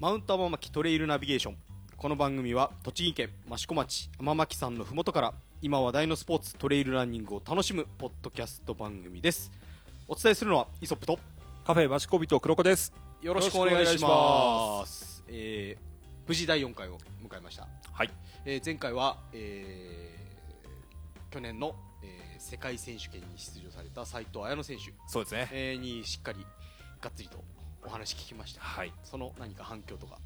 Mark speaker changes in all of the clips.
Speaker 1: マウント天巻トレイルナビゲーションこの番組は栃木県益子町天巻山のふもとから今話題のスポーツトレイルランニングを楽しむポッドキャスト番組ですお伝えするのはイソップと
Speaker 2: カフェマシコビと黒子です。
Speaker 1: よろしくお願いしますえー無事第4回を迎えました、
Speaker 2: はい。
Speaker 1: えー前回は、えー去年の、えー世界選手権に出場された斉藤綾乃選手、
Speaker 2: そうですね。
Speaker 1: えーにしっかりがっつりとお話聞きました。
Speaker 2: はい。
Speaker 1: その何か反響とか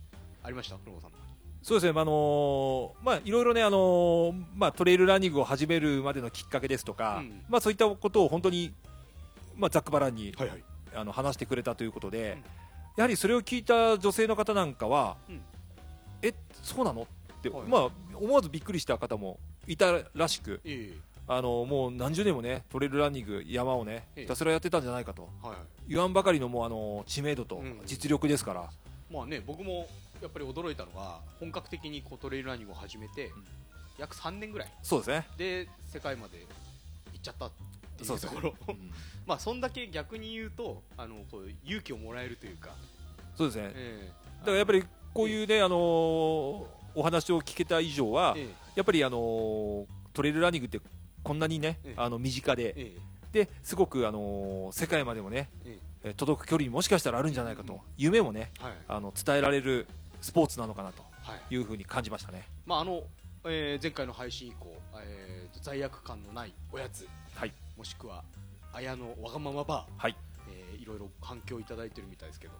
Speaker 1: ありました？黒子さんの。
Speaker 2: そうですね。あのーまあいろいろねあのーまあトレイルランニングを始めるまでのきっかけですとか、
Speaker 1: うん。
Speaker 2: まあそういったことを本当にまあざっくばらんに
Speaker 1: はいはい。
Speaker 2: あの話してくれたということで、
Speaker 1: うん。
Speaker 2: やはりそれを聞いた女性の方なんかは、
Speaker 1: うん。
Speaker 2: えそうなの？って、
Speaker 1: はい
Speaker 2: まあ思わずびっくりした方もいたらしく、
Speaker 1: え
Speaker 2: あのもう何十年もねトレイルランニング山をね
Speaker 1: ええ。
Speaker 2: ひたすらやってたんじゃないかと。
Speaker 1: えはいはい。
Speaker 2: 言わんばかりのもうあの知名度と
Speaker 1: うん
Speaker 2: 実力ですから。
Speaker 1: まあね僕もやっぱり驚いたのが本格的にこうトレイルランニングを始めて、
Speaker 2: ん。
Speaker 1: 約3年ぐらい。
Speaker 2: そうですね。
Speaker 1: で世界まで行っちゃったってい
Speaker 2: そう
Speaker 1: ところ。
Speaker 2: うん。
Speaker 1: まあそんだけ逆に言うとあのこう勇気をもらえるというか、
Speaker 2: そうですね。
Speaker 1: え
Speaker 2: だからやっぱりこういうね、あのーお話を聞けた以上は、
Speaker 1: え
Speaker 2: やっぱりあのートレイルランニングってこんなにね、
Speaker 1: ええ。
Speaker 2: あの身近で、
Speaker 1: え
Speaker 2: ですごくあのー世界までもね、
Speaker 1: え
Speaker 2: え。ー届く距離にもしかしたらあるんじゃないかと、
Speaker 1: うん。
Speaker 2: 夢もね、
Speaker 1: はい。
Speaker 2: あの伝えられるスポーツなのかなと
Speaker 1: はい。
Speaker 2: いうふうに感じましたね。
Speaker 1: まああの、えー前回の配信以降、えー罪悪感のないおやつ
Speaker 2: はい、
Speaker 1: もしくは綾のわがままバー、
Speaker 2: はい、
Speaker 1: えーいろいろ反響いただいてるみたいですけど。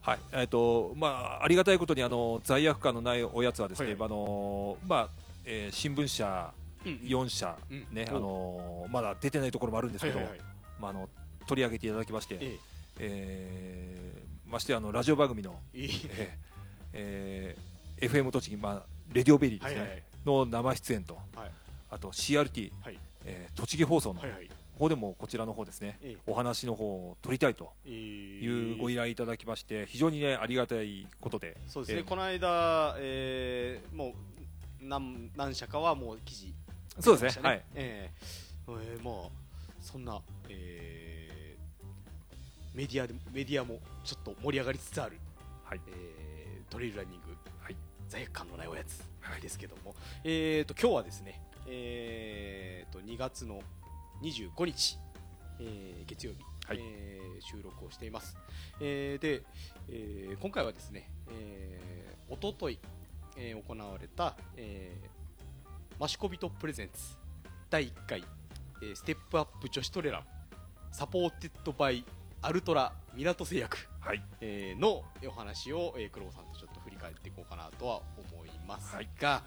Speaker 2: はい、えっ、とまあありがたいことにあの罪悪感のないおやつはですね、
Speaker 1: はい。
Speaker 2: あのーまあ、えー新聞社
Speaker 1: うん
Speaker 2: 4社
Speaker 1: うん。
Speaker 2: ね、
Speaker 1: お
Speaker 2: あのーまだ出てないところもあるんですけど、まああの取り上げていただきまして。
Speaker 1: え
Speaker 2: え。ーましてやあのラジオ番組の、
Speaker 1: え
Speaker 2: え。FM 栃木、まあ、レディオベリーですね、の生出演と
Speaker 1: はい。
Speaker 2: あと CRT、
Speaker 1: はい。
Speaker 2: えー栃木放送の方でもこちらの方ですね、
Speaker 1: ええ。
Speaker 2: お話の方を取りたいと
Speaker 1: え
Speaker 2: いうご依
Speaker 1: 頼
Speaker 2: 頼いただきまして非常にねありがたいことで
Speaker 1: そうですね、
Speaker 2: えー
Speaker 1: この間、えーもう何何社かはもう記事
Speaker 2: そうですね。
Speaker 1: 出ました
Speaker 2: はい。
Speaker 1: えーえーまあそんな、えーメディアでメディアもちょっと盛り上がりつつある、
Speaker 2: はい。
Speaker 1: えートレイルランニング、
Speaker 2: はい。
Speaker 1: 罪悪感のないおやつですけども、えー、と今日はですね、えー、と2月の25日、えー月曜日、
Speaker 2: はい。
Speaker 1: えー収録をしています、えーで、えー今回はですね、えー、おととい、えー行われた、えーマシコビトプレゼンツ。第1回、えーステップアップ女子トレラン。サポーテッドバイアルトラ港製薬。
Speaker 2: はい。
Speaker 1: えーのお話を、えー、黒尾さんとちょっと振り返っていこうかなとは思いますが、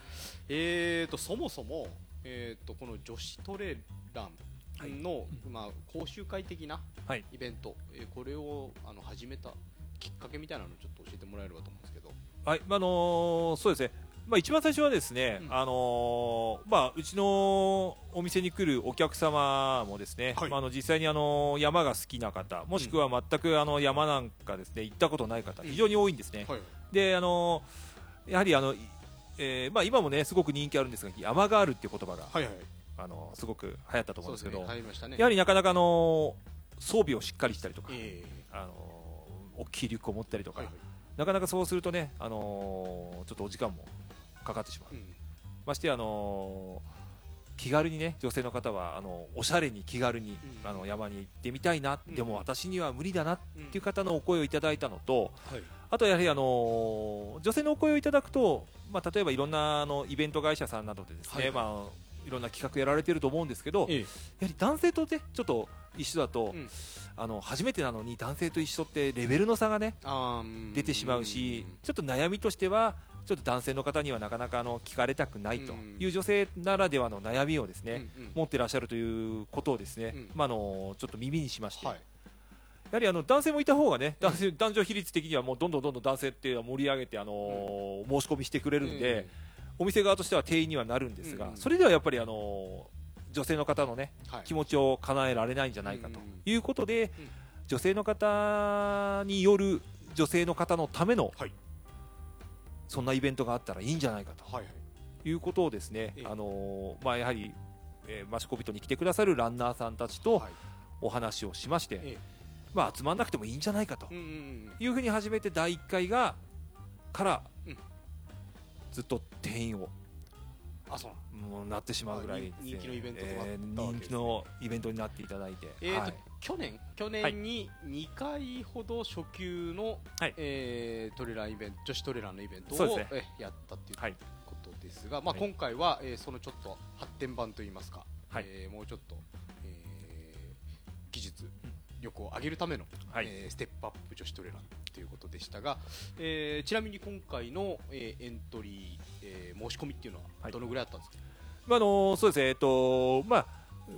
Speaker 1: えー、とそもそも、えー、とこの女子トレランの、まあ、講習会的な
Speaker 2: はい。
Speaker 1: イベント、えーこれをあの始めたきっかけみたいなのをちょっと教えてもらえればと思うんですけど、
Speaker 2: はい。まああのーそうですねまあ、一番最初はですね、
Speaker 1: うん。
Speaker 2: あのーまあ、うちのお店に来るお客様もですね、
Speaker 1: はい。
Speaker 2: まあ、あの実際にあの山が好きな方もしくは全くあの山なんかですね行ったことない方
Speaker 1: うん。
Speaker 2: 非常に多いんですね、
Speaker 1: はい。
Speaker 2: であのーやはりあの、いえーまあ、今もねすごく人気あるんですが山ガールっていう言葉が、
Speaker 1: はいはい。
Speaker 2: あのすごく流行ったと思
Speaker 1: そううんです
Speaker 2: けど、
Speaker 1: 入りましたね。
Speaker 2: やはりなかなかあの装備をしっかりしたりとか、
Speaker 1: え
Speaker 2: あの大きいリュックを持ったりとか、
Speaker 1: ーはいはい。
Speaker 2: なかなかそうするとね、あのーちょっとお時間もかかってしまう、
Speaker 1: うん。
Speaker 2: ましてや、あのー気軽にね女性の方はあのおしゃれに気軽に、
Speaker 1: うん。
Speaker 2: あの山に行ってみたいな、
Speaker 1: うん。
Speaker 2: でも私には無理だなっ
Speaker 1: うん
Speaker 2: ていう方のお声をいただいたのと、
Speaker 1: はい。
Speaker 2: あとやはり、あのー女性のお声をいただくと、まあ、例えばいろんなあのイベント会社さんなどでですね、
Speaker 1: はい。
Speaker 2: まあ、いろんな企画やられてると思うんですけど、
Speaker 1: え
Speaker 2: やはり男性とねちょっと一緒だと、
Speaker 1: うん。
Speaker 2: あの初めてなのに男性と一緒ってレベルの差がね出てしまうし、ちょっと悩みとしては、ちょっと男性の方にはなかなかあの聞かれたくないという女性ならではの悩みをですね、
Speaker 1: うんうん。
Speaker 2: 持ってらっしゃるということをですね、
Speaker 1: うん
Speaker 2: まあ、あのちょっと耳にしまして、
Speaker 1: はい。
Speaker 2: やはりあの男性もいた方がね、男性男女比率的にはもうどんどんどんどん男性っていうのは盛り上げて、あの申し込みしてくれるんで、お店側としては定員にはなるんですが、
Speaker 1: うんうん
Speaker 2: それではやっぱりあの女性の方のね
Speaker 1: はい
Speaker 2: 気持ちを叶えられないんじゃないかと
Speaker 1: うんうん
Speaker 2: いうことで、
Speaker 1: うん
Speaker 2: 女性の方による女性の方のための、
Speaker 1: はい
Speaker 2: そんなイベントがあったらいいんじゃないかと。
Speaker 1: はいはい。
Speaker 2: いうことをですね、
Speaker 1: ええ。
Speaker 2: あのまあ、やはり、えーマシコビトに来てくださるランナーさんたちと
Speaker 1: はい。
Speaker 2: お話をしまして、
Speaker 1: ええ。
Speaker 2: まあ、集まんなくてもいいんじゃないかと。いうふうに始めて第1回がから、
Speaker 1: うん。
Speaker 2: ずっと定員を
Speaker 1: あそう
Speaker 2: もうなってしまうぐらいね、
Speaker 1: あ人人気のイベントとなったわけ
Speaker 2: えー人気のイベントになっていただいて、
Speaker 1: えーと
Speaker 2: はい。
Speaker 1: 去年去年に2回ほど初級の、
Speaker 2: はい。
Speaker 1: えートレランイベント女子トレランのイベントを、
Speaker 2: そうです
Speaker 1: えやったっていう
Speaker 2: はい
Speaker 1: ことですが、まあ、
Speaker 2: はい。
Speaker 1: 今回は、えーそのちょっと発展版といいますか、
Speaker 2: はい。
Speaker 1: えーもうちょっと、えー技術力を上げるための、
Speaker 2: はい。
Speaker 1: えーステップアップ女子トレランということでしたが、えーちなみに今回の、えーエントリー、えー申し込みっていうの
Speaker 2: は
Speaker 1: はい。どのぐらいあったんですか、
Speaker 2: まああのそうですね、えっとまあ、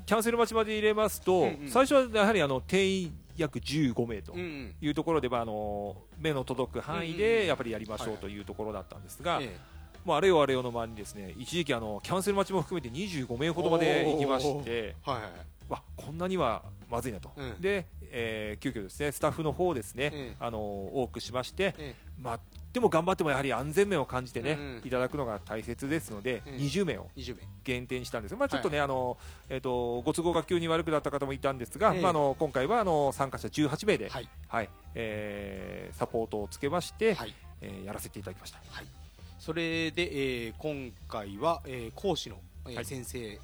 Speaker 2: キャンセル待ちまで入れますと、
Speaker 1: うんうん。
Speaker 2: 最初はやはりあの定員約15名と
Speaker 1: うんうん。
Speaker 2: いうところで、まあ、あの目の届く範囲
Speaker 1: うんうんうん。
Speaker 2: でやっぱりやりましょうというところだったんですが、
Speaker 1: え
Speaker 2: もうあれよあれよの間にですね一時期あのキャンセル待ちも含めて25名ほどまで行きまして
Speaker 1: はいはい。
Speaker 2: わこんなにはまずいなと、
Speaker 1: うん。
Speaker 2: で、えー急遽ですねスタッフの方ですね、
Speaker 1: ええ
Speaker 2: あの多くしまして、
Speaker 1: え
Speaker 2: まあ、でも頑張ってもやはり安全面を感じてね、いただくのが大切ですので、
Speaker 1: うん。
Speaker 2: 20名を
Speaker 1: ー20名
Speaker 2: 限定にしたんですが、まあ、ちょっとね、あのえー、とご都合が急に悪くなった方もいたんですが、
Speaker 1: ええ
Speaker 2: まあ、あの今回はあの参加者18名で、
Speaker 1: はい。
Speaker 2: はい。えーサポートをつけまして、
Speaker 1: はい。
Speaker 2: えーやらせていただきました。
Speaker 1: はい、それで、えー今回は、えー講師の、えー
Speaker 2: はい。
Speaker 1: 先生、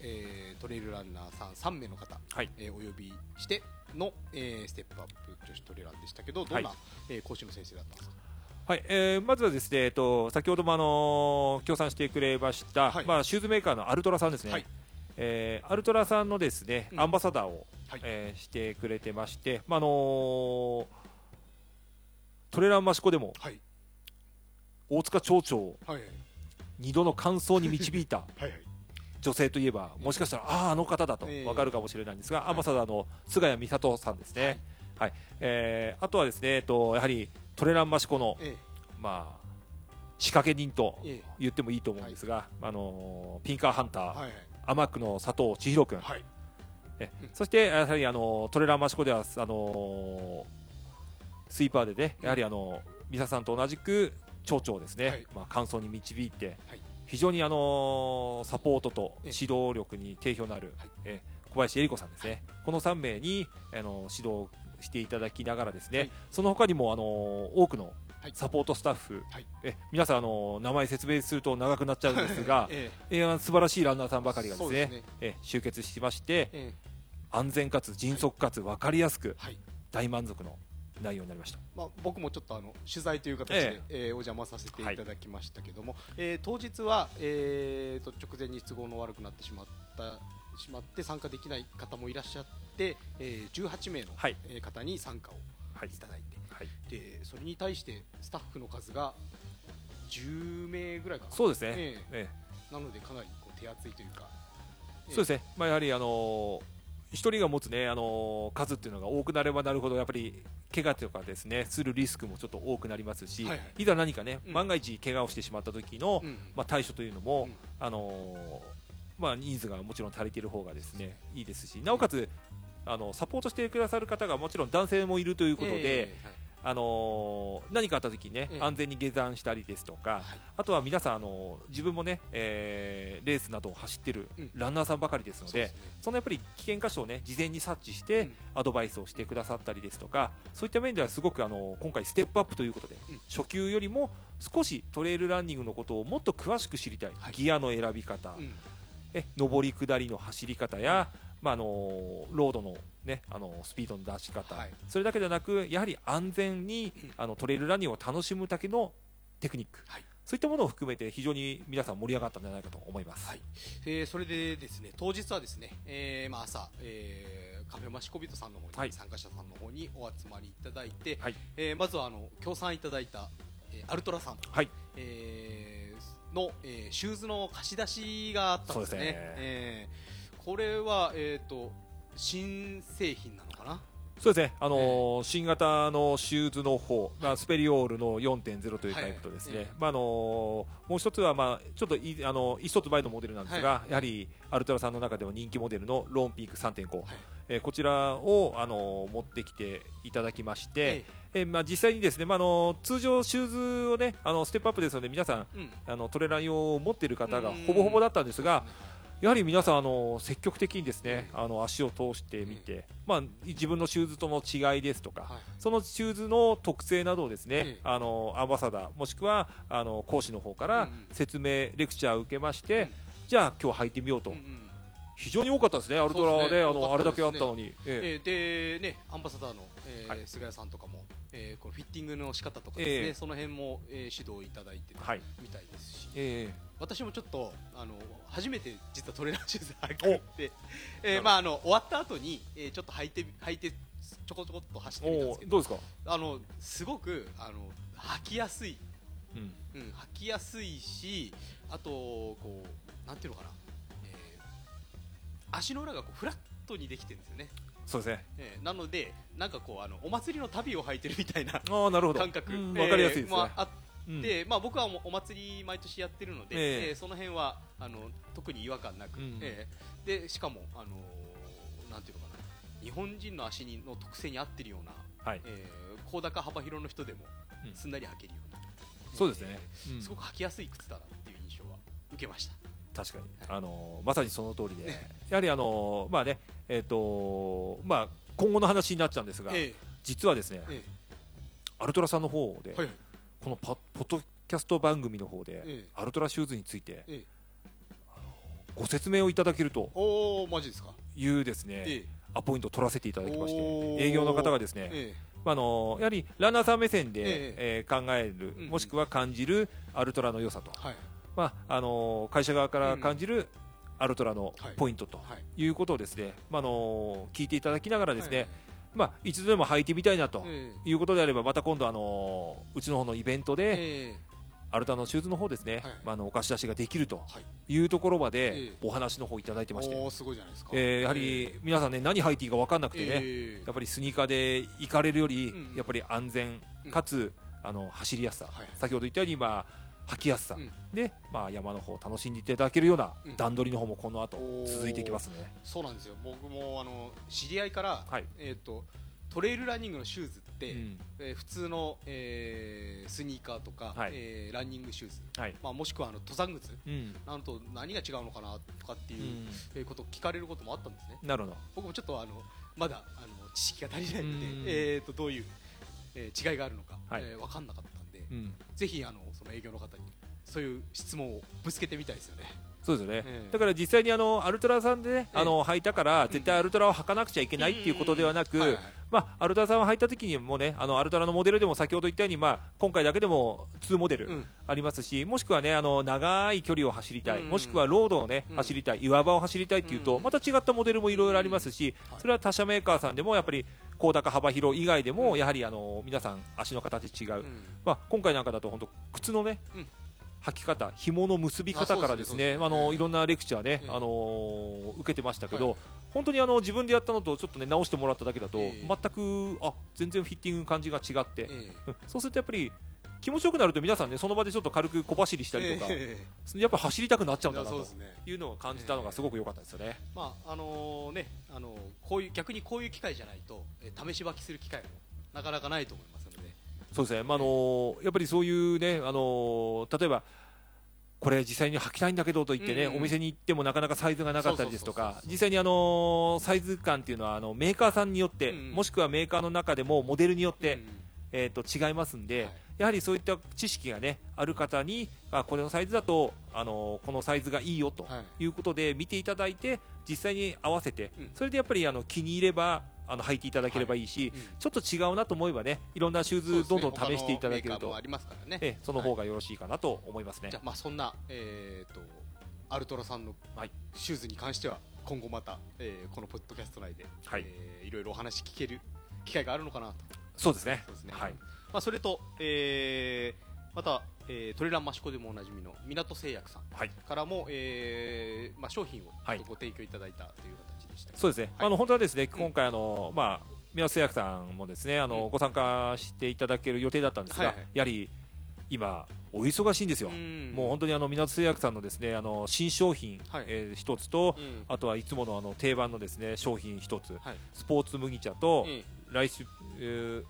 Speaker 1: えートレイルランナーさん3名の方、
Speaker 2: はい。
Speaker 1: えーお呼びしての、えーステップアップ女子トレランでしたけどどんな、
Speaker 2: はい。
Speaker 1: えー講師の先生だったんですか？
Speaker 2: はい。えーまずはですね、えー、と先ほども、あのー協賛してくれました、
Speaker 1: はい。
Speaker 2: まあ、シューズメーカーのアルトラさんですね、
Speaker 1: はい。
Speaker 2: えーアルトラさんのですね、
Speaker 1: うん。
Speaker 2: アンバサダーを、
Speaker 1: はい。
Speaker 2: えーしてくれてまして、まああのートレランマシコでも
Speaker 1: はい。
Speaker 2: 大塚町長を
Speaker 1: はい
Speaker 2: 2度の完走に導いた
Speaker 1: はいはい
Speaker 2: 女性といえばもしかしたらあああの方だと
Speaker 1: ええ。
Speaker 2: 分かるかもしれないんですが、
Speaker 1: はい。
Speaker 2: アンバサダーの菅谷美里さんですね、はい。えーあとはですね、えっと、やはりトレランマシコの、
Speaker 1: え
Speaker 2: まあ、仕掛け人と
Speaker 1: ええ。
Speaker 2: 言ってもいいと思うんですが、あのーピンカーハンター、
Speaker 1: はいはい。
Speaker 2: 天久の佐藤千尋君、
Speaker 1: はい。
Speaker 2: そしてやはりあのトレランマシコではあのスイーパーでね、やはりあの美沙さんと同じく町長ですね、
Speaker 1: はい。
Speaker 2: まあ、完走に導いて、
Speaker 1: はい
Speaker 2: 非常にあのサポートと
Speaker 1: ええ。
Speaker 2: 指導力に定評のある、
Speaker 1: はい。
Speaker 2: え小林恵理子さんですね、この3名にあの指導していただきながらですね、
Speaker 1: はい。
Speaker 2: その他にもあの多くの
Speaker 1: はい。
Speaker 2: サポートスタッフ、
Speaker 1: はい。
Speaker 2: え皆さんあの名前説明すると長くなっちゃうんですが、
Speaker 1: え
Speaker 2: え。ー素晴らしいランナーさんばかりがですねえ集結しまして
Speaker 1: ええ。
Speaker 2: 安全かつ迅速かつ分かりやすく
Speaker 1: はい。
Speaker 2: 大満足の内容になりました。
Speaker 1: まあ、僕もちょっとあの取材という形で、えーお邪魔させていただきましたけども、えー当日は、えーと直前に都合の悪くなってしまったしまって参加できない方もいらっしゃって、えー18名の、
Speaker 2: はい。
Speaker 1: えー方に参加を
Speaker 2: はい。
Speaker 1: いただいて、
Speaker 2: はい、
Speaker 1: でそれに対してスタッフの数が10名ぐらいかな。
Speaker 2: そうですね、
Speaker 1: え
Speaker 2: え。
Speaker 1: えなのでかなりこう手厚いというか、
Speaker 2: えそうですね、まあ、やはり、あのー一人が持つ、ねあのー数っていうのが多くなればなるほどやっぱり怪我とかですねするリスクもちょっと多くなりますし、
Speaker 1: はいはい。
Speaker 2: いざ何かね、
Speaker 1: うん。
Speaker 2: 万が一怪我をしてしまった時の、
Speaker 1: うん
Speaker 2: まあ、対処というのも、
Speaker 1: うん。
Speaker 2: あのーまあ、人数がもちろん足りている方がですねいいですしなおかつあのサポートしてくださる方がもちろん男性もいるということで、
Speaker 1: えーはい
Speaker 2: あのー何かあった時にね、
Speaker 1: ええ。
Speaker 2: 安全に下山したりですとか、
Speaker 1: はい。
Speaker 2: あとは皆さん、あのー自分もね、えーレースなどを走ってる
Speaker 1: うん。
Speaker 2: ランナーさんばかりですので、
Speaker 1: そうですね。
Speaker 2: そのやっぱり危険箇所をね事前に察知して、
Speaker 1: うん。
Speaker 2: アドバイスをしてくださったりですとかそういった面ではすごくあの今回ステップアップということで、
Speaker 1: うん。
Speaker 2: 初級よりも少しトレイルランニングのことをもっと詳しく知りたい、
Speaker 1: はい。
Speaker 2: ギアの選び方、
Speaker 1: うん。
Speaker 2: え上り下りの走り方や、まあ、あのロードの,、ね、あのスピードの出し方、
Speaker 1: はい。
Speaker 2: それだけではなくやはり安全に、
Speaker 1: うん
Speaker 2: あのトレイルランニングを楽しむだけのテクニック、
Speaker 1: はい。
Speaker 2: そういったものを含めて非常に皆さん盛り上がったんじゃないかと思います。
Speaker 1: はい。えーそれでですね当日はですね、えーまあ、朝、えーカフェマシコビトさんの方に、
Speaker 2: はい。
Speaker 1: 参加者さんの方にお集まりいただいて、
Speaker 2: はい。
Speaker 1: えーまずはあの協賛いただいた、えーアルトラさん、
Speaker 2: はい。
Speaker 1: えーの、えーシューズの貸し出しがあったんですね。
Speaker 2: そうですね。
Speaker 1: えーこれは、えー、と新製品なのかな？
Speaker 2: そうですね、あのー新型のシューズの方、まあ、スペリオールの4.0というタイプとですね、
Speaker 1: はい。
Speaker 2: まああのーもう一つは、まあ、ちょっといあの一つ前のモデルなんですが、
Speaker 1: は
Speaker 2: やはりアルトラさんの中でも人気モデルのローンピーク3.5、
Speaker 1: はい。
Speaker 2: えーこちらを、あのー持ってきていただきまして、
Speaker 1: え
Speaker 2: えーまあ、実際にですね、まああの通常シューズをねあのステップアップですので皆さん
Speaker 1: ーうん。
Speaker 2: あのトレラン用を持っている方が
Speaker 1: うん。
Speaker 2: ほぼほぼだったんですが、やはり皆さんあの積極的にですね、あの足を通してみて、まあ、自分のシューズとの違いですとか、
Speaker 1: はい。
Speaker 2: そのシューズの特性などをですね、
Speaker 1: ええ。
Speaker 2: あのアンバサダーもしくはあの講師の方から説明、レクチャーを受けまして、
Speaker 1: うん。
Speaker 2: じゃあ今日履いてみようと、非常に多かったですね、アルトラで
Speaker 1: ね。
Speaker 2: あのあれだけあ
Speaker 1: った
Speaker 2: のに、え
Speaker 1: え。ーでねアンバサダーの、えー
Speaker 2: はい。
Speaker 1: 菅谷さんとかも、えーこのフィッティングの仕方とかですね、
Speaker 2: ええ。
Speaker 1: その辺も、えー指導いただいてる
Speaker 2: はい。
Speaker 1: みたいですし、
Speaker 2: ええ
Speaker 1: 私もちょっとあの初めて実はトレーナーシューズ履くって、えーまああの終わった後に、えーちょっと履いて履いてちょこちょこっと走ってみたんですけど
Speaker 2: どうですか、
Speaker 1: あのすごくあの履きやすい、
Speaker 2: うん。
Speaker 1: うん、履きやすいしあとこうなんていうのかな、えー足の裏がこうフラットにできてるんですよね、
Speaker 2: そうですね、
Speaker 1: えーなのでなんかこうあのお祭りの旅を履いてるみたいな
Speaker 2: ああなるほど、
Speaker 1: 感覚、
Speaker 2: うん
Speaker 1: えー
Speaker 2: わかりやすいですね。
Speaker 1: まああ
Speaker 2: うん
Speaker 1: で、まあ、僕はお祭り毎年やってるので、
Speaker 2: ええ。
Speaker 1: えーその辺はあの特に違和感なく、
Speaker 2: うん。
Speaker 1: えーでしかも、あのーなんていうのかな。日本人の足にの特性に合ってるような
Speaker 2: はい、
Speaker 1: えー高高幅広の人でも
Speaker 2: うん。
Speaker 1: すんなり履けるような、
Speaker 2: そうですね、うん。
Speaker 1: えーすごく履きやすい靴だなっていう印象は受けました。
Speaker 2: 確かに、あのまさにその通りで、やはりあのまあね、えっ、とまあ今後の話になっちゃうんですが、
Speaker 1: え
Speaker 2: 実はですね、
Speaker 1: え
Speaker 2: アルトラさんの方で、
Speaker 1: えはいはい
Speaker 2: このパポッドキャスト番組の方で、
Speaker 1: ええ。
Speaker 2: アルトラシューズについて、
Speaker 1: ええ。
Speaker 2: ご説明をいただけると
Speaker 1: おおマジですか？
Speaker 2: いうですね、
Speaker 1: ええ。
Speaker 2: アポイントを取らせていただきまし
Speaker 1: お
Speaker 2: て、
Speaker 1: ー。
Speaker 2: 営業の方がですね、ああのやはりランナーさん目線で、
Speaker 1: え
Speaker 2: え。ー考える、もしくは感じるアルトラの良さと、まああの会社側から感じるアルトラの
Speaker 1: はい。
Speaker 2: ポイントと
Speaker 1: はい。
Speaker 2: いうことをですね、まああの聞いていただきながらですね、
Speaker 1: はい
Speaker 2: まあ、一度でも履いてみたいなと
Speaker 1: え
Speaker 2: いうことであれば、また今度、あのうちの方のイベント
Speaker 1: え
Speaker 2: で、
Speaker 1: え
Speaker 2: アルタのシューズの方ですね、
Speaker 1: はい。
Speaker 2: まあ、あのお貸し出しができると
Speaker 1: はい。
Speaker 2: いうところま
Speaker 1: え
Speaker 2: で
Speaker 1: え
Speaker 2: お話の方いただいてまして、えーやはり皆さんね、何履いていいか分かんなくてね、
Speaker 1: ええ。
Speaker 2: やっぱりスニーカーで行かれるより
Speaker 1: うん、
Speaker 2: やっぱり安全かつ、あの走りやすさ、
Speaker 1: はい。
Speaker 2: 先ほど言ったように、まあ、履きやすさ、
Speaker 1: うん。
Speaker 2: で、まあ、山の方を楽しんでいただけるような
Speaker 1: うん。
Speaker 2: 段取りの方もこの後続いていきますね。
Speaker 1: そうなんですよ。僕もあの知り合いから、
Speaker 2: はい。
Speaker 1: えー、とトレイルランニングのシューズって、
Speaker 2: うん。
Speaker 1: えー普通の、えースニーカーとか、
Speaker 2: はい。
Speaker 1: えーランニングシューズ、
Speaker 2: はい。
Speaker 1: まあ、もしくはあの登山靴。
Speaker 2: うん。
Speaker 1: なんと何が違うのかなとかっていうう、
Speaker 2: ん。
Speaker 1: えーことを聞かれることもあったんですね。
Speaker 2: なるほど。
Speaker 1: 僕もちょっとあのまだあの知識が足りないので、
Speaker 2: うん。
Speaker 1: えー、とどういう、えー違いがあるのか、
Speaker 2: はい。
Speaker 1: えー分かんなかった
Speaker 2: うん。
Speaker 1: ぜひあのその営業の方にそういう質問をぶつけてみたいですよね。
Speaker 2: そうですよね、
Speaker 1: ええ。
Speaker 2: だから実際にあのアルトラさんでね、
Speaker 1: ええ。
Speaker 2: あの履いたから絶対アルトラを履かなくちゃいけないっていうことではなく、まあ、アルトラさんを履いた時にもねあのアルトラのモデルでも先ほど言ったように、まあ、今回だけでも2モデル
Speaker 1: うん。
Speaker 2: ありますし、もしくはねあの長い距離を走りたい、
Speaker 1: うん
Speaker 2: もしくはロードをね、
Speaker 1: うん
Speaker 2: 走りたい岩場を走りたいっていうと、
Speaker 1: うん
Speaker 2: また違ったモデルもいろいろありますし、
Speaker 1: はい。
Speaker 2: それは他社メーカーさんでもやっぱり高高幅広以外でも、
Speaker 1: うん。
Speaker 2: やはりあの皆さん足の形違う、
Speaker 1: うん。
Speaker 2: まあ、今回なんかだと本当靴のね、
Speaker 1: うん。
Speaker 2: 履き方紐の結び方からですね
Speaker 1: あ
Speaker 2: のいろんなレクチャーね、
Speaker 1: ええ
Speaker 2: あの受けてましたけど、
Speaker 1: はい。
Speaker 2: 本当にあの自分でやったのとちょっとね直してもらっただけだと、
Speaker 1: ええ
Speaker 2: 全くあ全然フィッティング感じが違って、そうするとやっぱり気持ちよくなると皆さんねその場でちょっと軽く小走りしたりとか、
Speaker 1: え
Speaker 2: やっぱ走りたくなっちゃうんだなと。いうのを感じたのがすごく良かったですよね。
Speaker 1: まああのねあのこういう逆にこういう機会じゃないと、えー試し履きする機会もなかなかないと思いますので。
Speaker 2: そうですね、まああのやっぱりそういうね、あの例えばこれ実際に履きたいんだけどと言ってね、お店に行ってもなかなかサイズがなかったりですとか実際にあのサイズ感っていうのはあのメーカーさんによって、
Speaker 1: うん
Speaker 2: もしくはメーカーの中でもモデルによって、
Speaker 1: うん。
Speaker 2: えー、と違いますんで、
Speaker 1: はい
Speaker 2: やはりそういった知識がねある方にあこれのサイズだと、あのこのサイズがいいよと
Speaker 1: はい。
Speaker 2: いうことで見ていただいて実際に合わせて、
Speaker 1: うん。
Speaker 2: それでやっぱりあの気に入ればあの履いていただければいいし、
Speaker 1: うん。
Speaker 2: ちょっと違うなと思えばねいろんなシューズどんどん試していただけると、
Speaker 1: その
Speaker 2: 方がよろしいかなと思いますね。
Speaker 1: じゃあまあそんなえっ、とアルトラさんの
Speaker 2: はい。
Speaker 1: シューズに関しては今後また、えーこのポッドキャスト内で、
Speaker 2: はい。
Speaker 1: えーいろいろお話聞ける機会があるのかなと。
Speaker 2: そうですね。
Speaker 1: そうですね。
Speaker 2: はい
Speaker 1: まあそれと、えーまた、えートレランマシコでもおなじみの港製薬さん
Speaker 2: はい。
Speaker 1: からも、えーまあ商品を
Speaker 2: はい。
Speaker 1: ご提供いただいたという形でした。
Speaker 2: そうですね、
Speaker 1: はい。
Speaker 2: あの本当はですね今回あの、まあ、宮瀬製薬さんもですねあの、
Speaker 1: うん。
Speaker 2: ご参加していただける予定だったんですが、
Speaker 1: はいはい。
Speaker 2: やはり今、お忙しいんですよ、
Speaker 1: ん。
Speaker 2: もう本当にあの港製薬さんのですねあの新商品、
Speaker 1: はい。
Speaker 2: えー一つと、
Speaker 1: うん。
Speaker 2: あとはいつものあの定番のですね商品一つ、
Speaker 1: はい。
Speaker 2: スポーツ麦茶と、
Speaker 1: え
Speaker 2: 来週、えー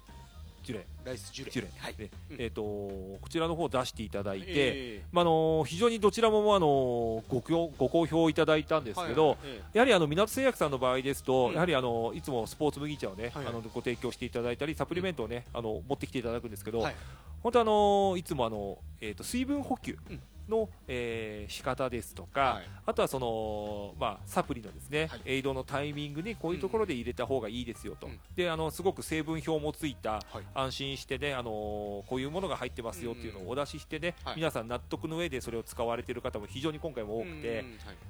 Speaker 2: ジュレ。
Speaker 1: ライスジュレ。
Speaker 2: ジュレ。
Speaker 1: はい。
Speaker 2: で
Speaker 1: うん。
Speaker 2: えー、とこちらの方を出していただいて、
Speaker 1: え
Speaker 2: まあ、あの非常にどちらも、あのご評ご好評いただいたん
Speaker 1: ー
Speaker 2: ですけど、
Speaker 1: はいはい。え
Speaker 2: やはりあの港製薬さんの場合ですと、
Speaker 1: うん。
Speaker 2: やはりあのいつもスポーツ麦茶をね、
Speaker 1: はいはい。
Speaker 2: あのご提供していただいたり、サプリメントをね、あの持ってきていただくんですけど、
Speaker 1: ーはい。
Speaker 2: 本当あのいつもあのえっ、と水分補給
Speaker 1: うん
Speaker 2: の、えー仕方ですとか、
Speaker 1: はい。
Speaker 2: あとはそのまあサプリのですね、
Speaker 1: はい。
Speaker 2: エイドのタイミングにこういうところで入れた方がいいですよと、
Speaker 1: うん
Speaker 2: であのすごく成分表もついた
Speaker 1: はい。
Speaker 2: 安心してね、あのこういうものが入ってますよっていうのをお出ししてね、
Speaker 1: はい。
Speaker 2: 皆さん納得の上でそれを使われている方も非常に今回も多くて、
Speaker 1: うん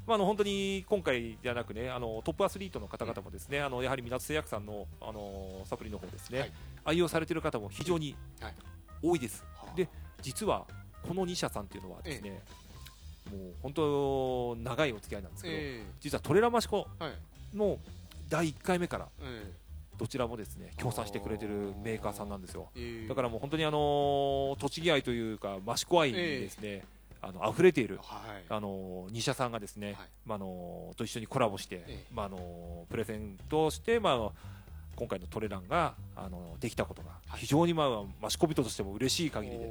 Speaker 2: まあ、あの本当に今回じゃなくねあのトップアスリートの方々もですね、あのやはり港製薬さんのあのサプリの方ですね、
Speaker 1: はい。
Speaker 2: 愛用されている方も非常に
Speaker 1: はい。
Speaker 2: 多いです、
Speaker 1: はあ。
Speaker 2: で実はこの2社さんっていうのはですね、もう本当長いお付き合いなんですけど、
Speaker 1: え
Speaker 2: 実はトレラマシコの第1回目から
Speaker 1: え
Speaker 2: どちらもですね協賛してくれてるメーカーさんなんですよ。だからもう本当にあの栃木愛というか益子愛にですね、あの溢れている
Speaker 1: はい。
Speaker 2: あの2社さんがですね、
Speaker 1: はい。
Speaker 2: まあ、あのと一緒にコラボして、
Speaker 1: ええ。
Speaker 2: まあ、あのプレゼントをして、まあ今回のトレランがあのできたことが
Speaker 1: はい。
Speaker 2: 非常に、まあ、益子人としても嬉しい限りで、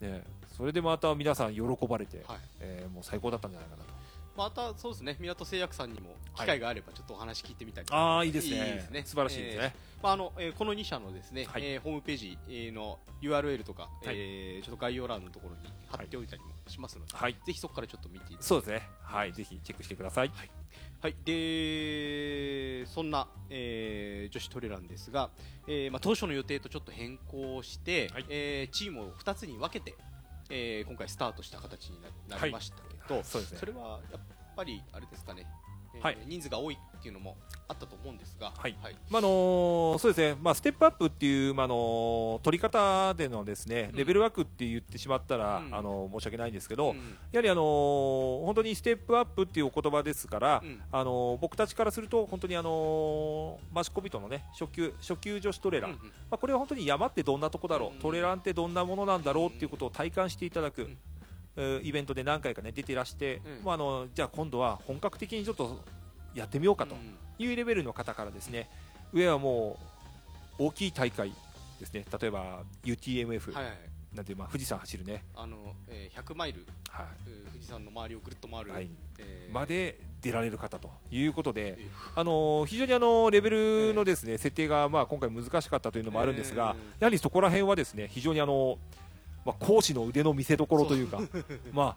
Speaker 2: ね、それでまた皆さん喜ばれて、
Speaker 1: はい
Speaker 2: えーもう最高だったんじゃないかなと。
Speaker 1: またそうですね港製薬さんにも機会があればちょっとお話聞いてみたいと
Speaker 2: ああいいですね。
Speaker 1: いいですね。
Speaker 2: 素晴らしいですね、
Speaker 1: まああのえーこの2社のですね、
Speaker 2: はい。
Speaker 1: えーホームページえーの URL とか、
Speaker 2: はい。
Speaker 1: えーちょっと概要欄のところに貼っておいたりもしますので、
Speaker 2: はい。
Speaker 1: ぜひそこからちょっと見ていただいて。
Speaker 2: そうですね。はい。ぜひチェックしてください。
Speaker 1: はい、でそんな、えー女子トレランですが、えーまあ、当初の予定とちょっと変更して、
Speaker 2: はい。
Speaker 1: えーチームを2つに分けて、えー今回スタートした形にななりましたけど、
Speaker 2: そうですね。
Speaker 1: それはやっぱりあれですかね、えー
Speaker 2: はい。
Speaker 1: 人数が多いっていうのもあったと思うんですが、
Speaker 2: はい。
Speaker 1: はい。
Speaker 2: まああのそうですね、まあ、ステップアップっていう、まああの取り方でのですね
Speaker 1: うん。
Speaker 2: レベル枠って言ってしまったら、
Speaker 1: うん。
Speaker 2: あの申し訳ないんですけど、
Speaker 1: うん。
Speaker 2: やはり、あの本当にステップアップっていうお言葉ですから、
Speaker 1: うん。
Speaker 2: あの僕たちからすると本当に、あのマシコビトの、ね、初級初級女子トレラン、
Speaker 1: うんうん。
Speaker 2: まあ、これは本当に山ってどんなとこだろう、
Speaker 1: うん。
Speaker 2: トレランってどんなものなんだろうっていうことを体感していただく、イベントで何回か、ね、出てらして、
Speaker 1: うん。
Speaker 2: まあ、あのじゃあ今度は本格的にちょっとやってみようかと
Speaker 1: うん。
Speaker 2: いうレベルの方からですね上はもう大きい大会ですね。例えば UTMF、
Speaker 1: はいはい。
Speaker 2: なんてまあ富士山走るね、
Speaker 1: あのえー100マイル、
Speaker 2: は
Speaker 1: えー富士山の周りをぐるっと回る、
Speaker 2: はい。
Speaker 1: えー。
Speaker 2: まで出られる方ということで、
Speaker 1: え
Speaker 2: あの非常にあのレベルのですね、設定がまあ今回難しかったというのもあるんですが、
Speaker 1: え
Speaker 2: やはりそこら辺はですね非常にあの、まあ、講師の腕の見せ所というか、まあ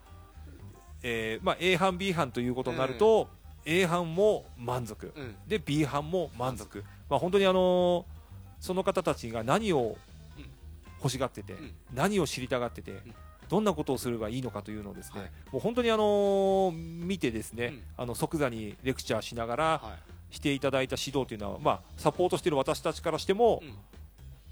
Speaker 2: えーまあ、A 班 B 班ということになると、A 班も満足。
Speaker 1: ーうん。
Speaker 2: で B 班も満足、まあ、本当にあのその方たちが何を
Speaker 1: うん
Speaker 2: 欲しがってて、
Speaker 1: うん。
Speaker 2: 何を知りたがってて、
Speaker 1: ん。
Speaker 2: どんなことをすればいいのかというのをですね、
Speaker 1: はい。
Speaker 2: もう本当にあの見てですね、
Speaker 1: うん。
Speaker 2: あの即座にレクチャーしながら
Speaker 1: はい。
Speaker 2: していただいた指導というのは、まあ、サポートしている私たちからしても、
Speaker 1: うん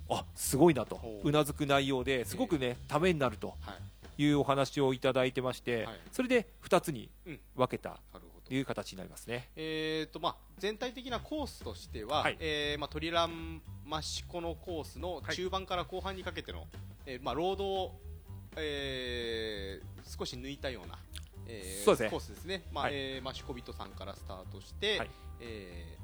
Speaker 2: あすごいなと。
Speaker 1: ほう。
Speaker 2: うなずく内容ですごくね、ためになると
Speaker 1: はい。
Speaker 2: いうお話をいただいてまして、
Speaker 1: はい。
Speaker 2: それで2つに
Speaker 1: うん。
Speaker 2: 分けたという形になりますね。
Speaker 1: えーとまあ、全体的なコースとしては、
Speaker 2: はい。
Speaker 1: えーまあ、トリランマシコのコースの
Speaker 2: はい
Speaker 1: 中盤から後半にかけての、えーまあ、ロードを、えー少し抜いたような、えー
Speaker 2: そうですね。
Speaker 1: コースですね、まあ
Speaker 2: はい。
Speaker 1: えーマシコビトさんからスタートして、
Speaker 2: はい。
Speaker 1: えー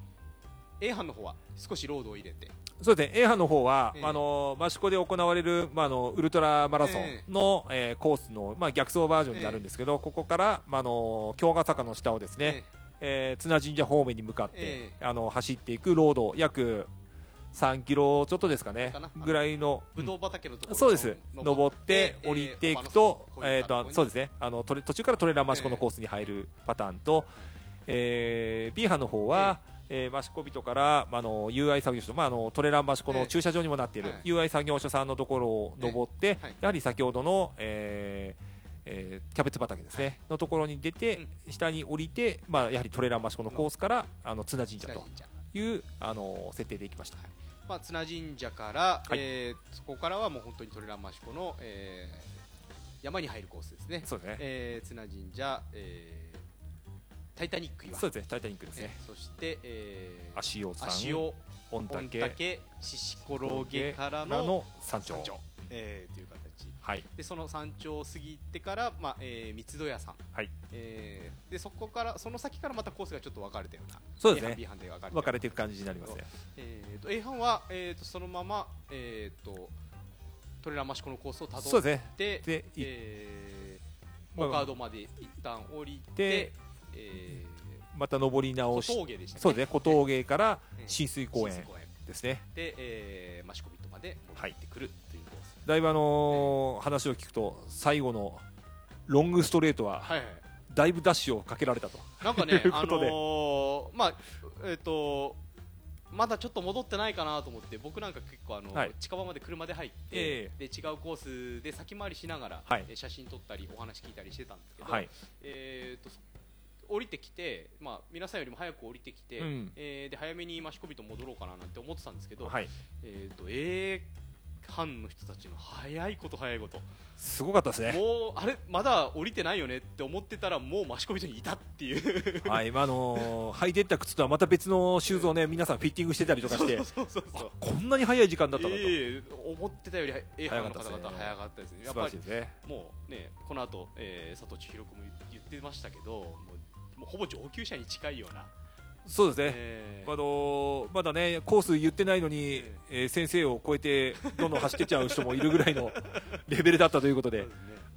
Speaker 1: A 班の方は少しロードを入れて、
Speaker 2: そうですね。A 班の方は、
Speaker 1: ええ。
Speaker 2: あの益子で行われる、まあ、あのウルトラマラソンの、えーコースの、まあ、逆走バージョンになるんですけど、ここから、まあ、あの京ヶ坂の下をですね、えー綱神社方面に向かって、
Speaker 1: え
Speaker 2: あの走っていくロード約3キロちょっとですかねぐらいの、
Speaker 1: ぶどう畑のところ
Speaker 2: そうです。登って
Speaker 1: えー
Speaker 2: 降りていくと,、えーとそうですね。あのトレ途中からトレーラー益子のコースに入るパターンと、えー B 班の方は、えー、益子人から、まあ、あの UI 作業所、まあ、あのトレーラー益子の駐車場にもなっている、
Speaker 1: はい。
Speaker 2: UI 作業所さんのところを登って、
Speaker 1: はい。
Speaker 2: やはり先ほどの、えーえーキャベツ畑ですね、のところに出て、下に降りて、まあ、やはりトレーラー益子のコースからあの綱神社というあの設定でいきました。
Speaker 1: まあ、綱神社から、
Speaker 2: はい。
Speaker 1: えーそこからはもう本当にトレランマシコの、えー山に入るコースですね、
Speaker 2: そうですね。
Speaker 1: えー綱神社、えータイタニック岩
Speaker 2: そうですね。タイタニックですね。
Speaker 1: えーそして、えー、
Speaker 2: 足尾さん、
Speaker 1: 足尾
Speaker 2: 御
Speaker 1: 御
Speaker 2: 嶽、
Speaker 1: 嶽獅子転げから
Speaker 2: の
Speaker 1: の
Speaker 2: 山頂
Speaker 1: 山。頂、えーという形
Speaker 2: はい。
Speaker 1: でその山頂を過ぎてから、まあえー三つ戸屋さん、
Speaker 2: はい。
Speaker 1: えー、でそこからその先からまたコースがちょっと分かれたような
Speaker 2: そうですね
Speaker 1: A 班 B 班で分かれ
Speaker 2: 分かれていく感じになりますね
Speaker 1: えー、と A 班は、えー、とそのまま、えー、とトレーラーマシコのコースをたどっ
Speaker 2: そうですね
Speaker 1: て、
Speaker 2: でい
Speaker 1: えー、
Speaker 2: まあ
Speaker 1: モカードまで一旦降りて
Speaker 2: で、
Speaker 1: え
Speaker 2: また登り
Speaker 1: ー、
Speaker 2: 直し。
Speaker 1: 小峠でしたね
Speaker 2: そうですね。小峠から
Speaker 1: うん。
Speaker 2: 浸水公園ですね。
Speaker 1: で、えー、マシコビットまで戻ってくるというコース、
Speaker 2: だいぶあのー話を聞くと最後のロングストレートは
Speaker 1: はいはい
Speaker 2: だいぶダッシュをかけられたと。
Speaker 1: なんかね
Speaker 2: と いう
Speaker 1: あ
Speaker 2: ことで。
Speaker 1: のーまあえっ、とまだちょっと戻ってないかなと思って僕なんか結構あの、
Speaker 2: はい。
Speaker 1: 近場まで車で入って、
Speaker 2: え。
Speaker 1: で違うコースで先回りしながら、
Speaker 2: はい。
Speaker 1: えー写真撮ったりお話聞いたりしてたんですけど、
Speaker 2: はい。
Speaker 1: えー、と降りてきて、まあ、皆さんよりも早く降りてきて、
Speaker 2: うん。
Speaker 1: えーで早めに益子人戻ろうかななんて思ってたんですけど、
Speaker 2: はい。
Speaker 1: えー、と A 班の人たちの早いこと早いこと。
Speaker 2: すごかったですね。
Speaker 1: もうあれまだ降りてないよねって思ってたらもう益子人にいたっていう。
Speaker 2: はい、まああのー履いてった靴とはまた別のシューズをね皆さんフィッティングしてたりとかしてこんなに早い時間だったんだと、
Speaker 1: ええ思ってたより A 班の方
Speaker 2: 早かったですね。
Speaker 1: 々早かったですね。や
Speaker 2: 素晴ら
Speaker 1: っぱりもうねこの後、えー佐藤千尋君も言ってましたけどもうほぼ上級者に近いような、
Speaker 2: そうですね、
Speaker 1: えー
Speaker 2: あのーまだねコース言ってないのに、えー先生を超えてどんどん走ってっちゃう人もいるぐらいの レベルだったということで、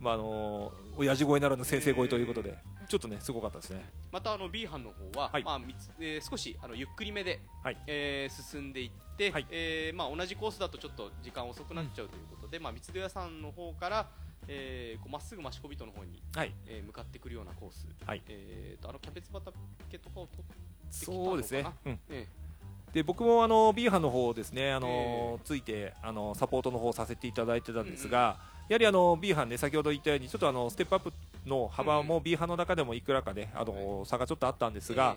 Speaker 2: まああのー親父声ならぬ先生声ということで、ちょっとねすごかったですね。
Speaker 1: またあの B 班の方は、
Speaker 2: はい。
Speaker 1: まあみつえー少しあのゆっくりめで、
Speaker 2: はい。
Speaker 1: えー進んでいって、
Speaker 2: はい。
Speaker 1: えーまあ、同じコースだとちょっと時間遅くなっちゃうということで、まあ、三つ屋さんの方からえーこうまっすぐ益子人の方に、
Speaker 2: はい。
Speaker 1: えー向かってくるようなコース、
Speaker 2: はい。
Speaker 1: えーとあのキャベツ畑とかを取ってきたのかな？
Speaker 2: そうですね、うん、
Speaker 1: え
Speaker 2: で僕もあの B 班の方ですねあの、ついてあのサポートの方させていただいてたんですが、やはりあの B 班ね先ほど言ったようにちょっとあのステップアップの幅も B 班の中でもいくらかねあの差がちょっとあったんですが、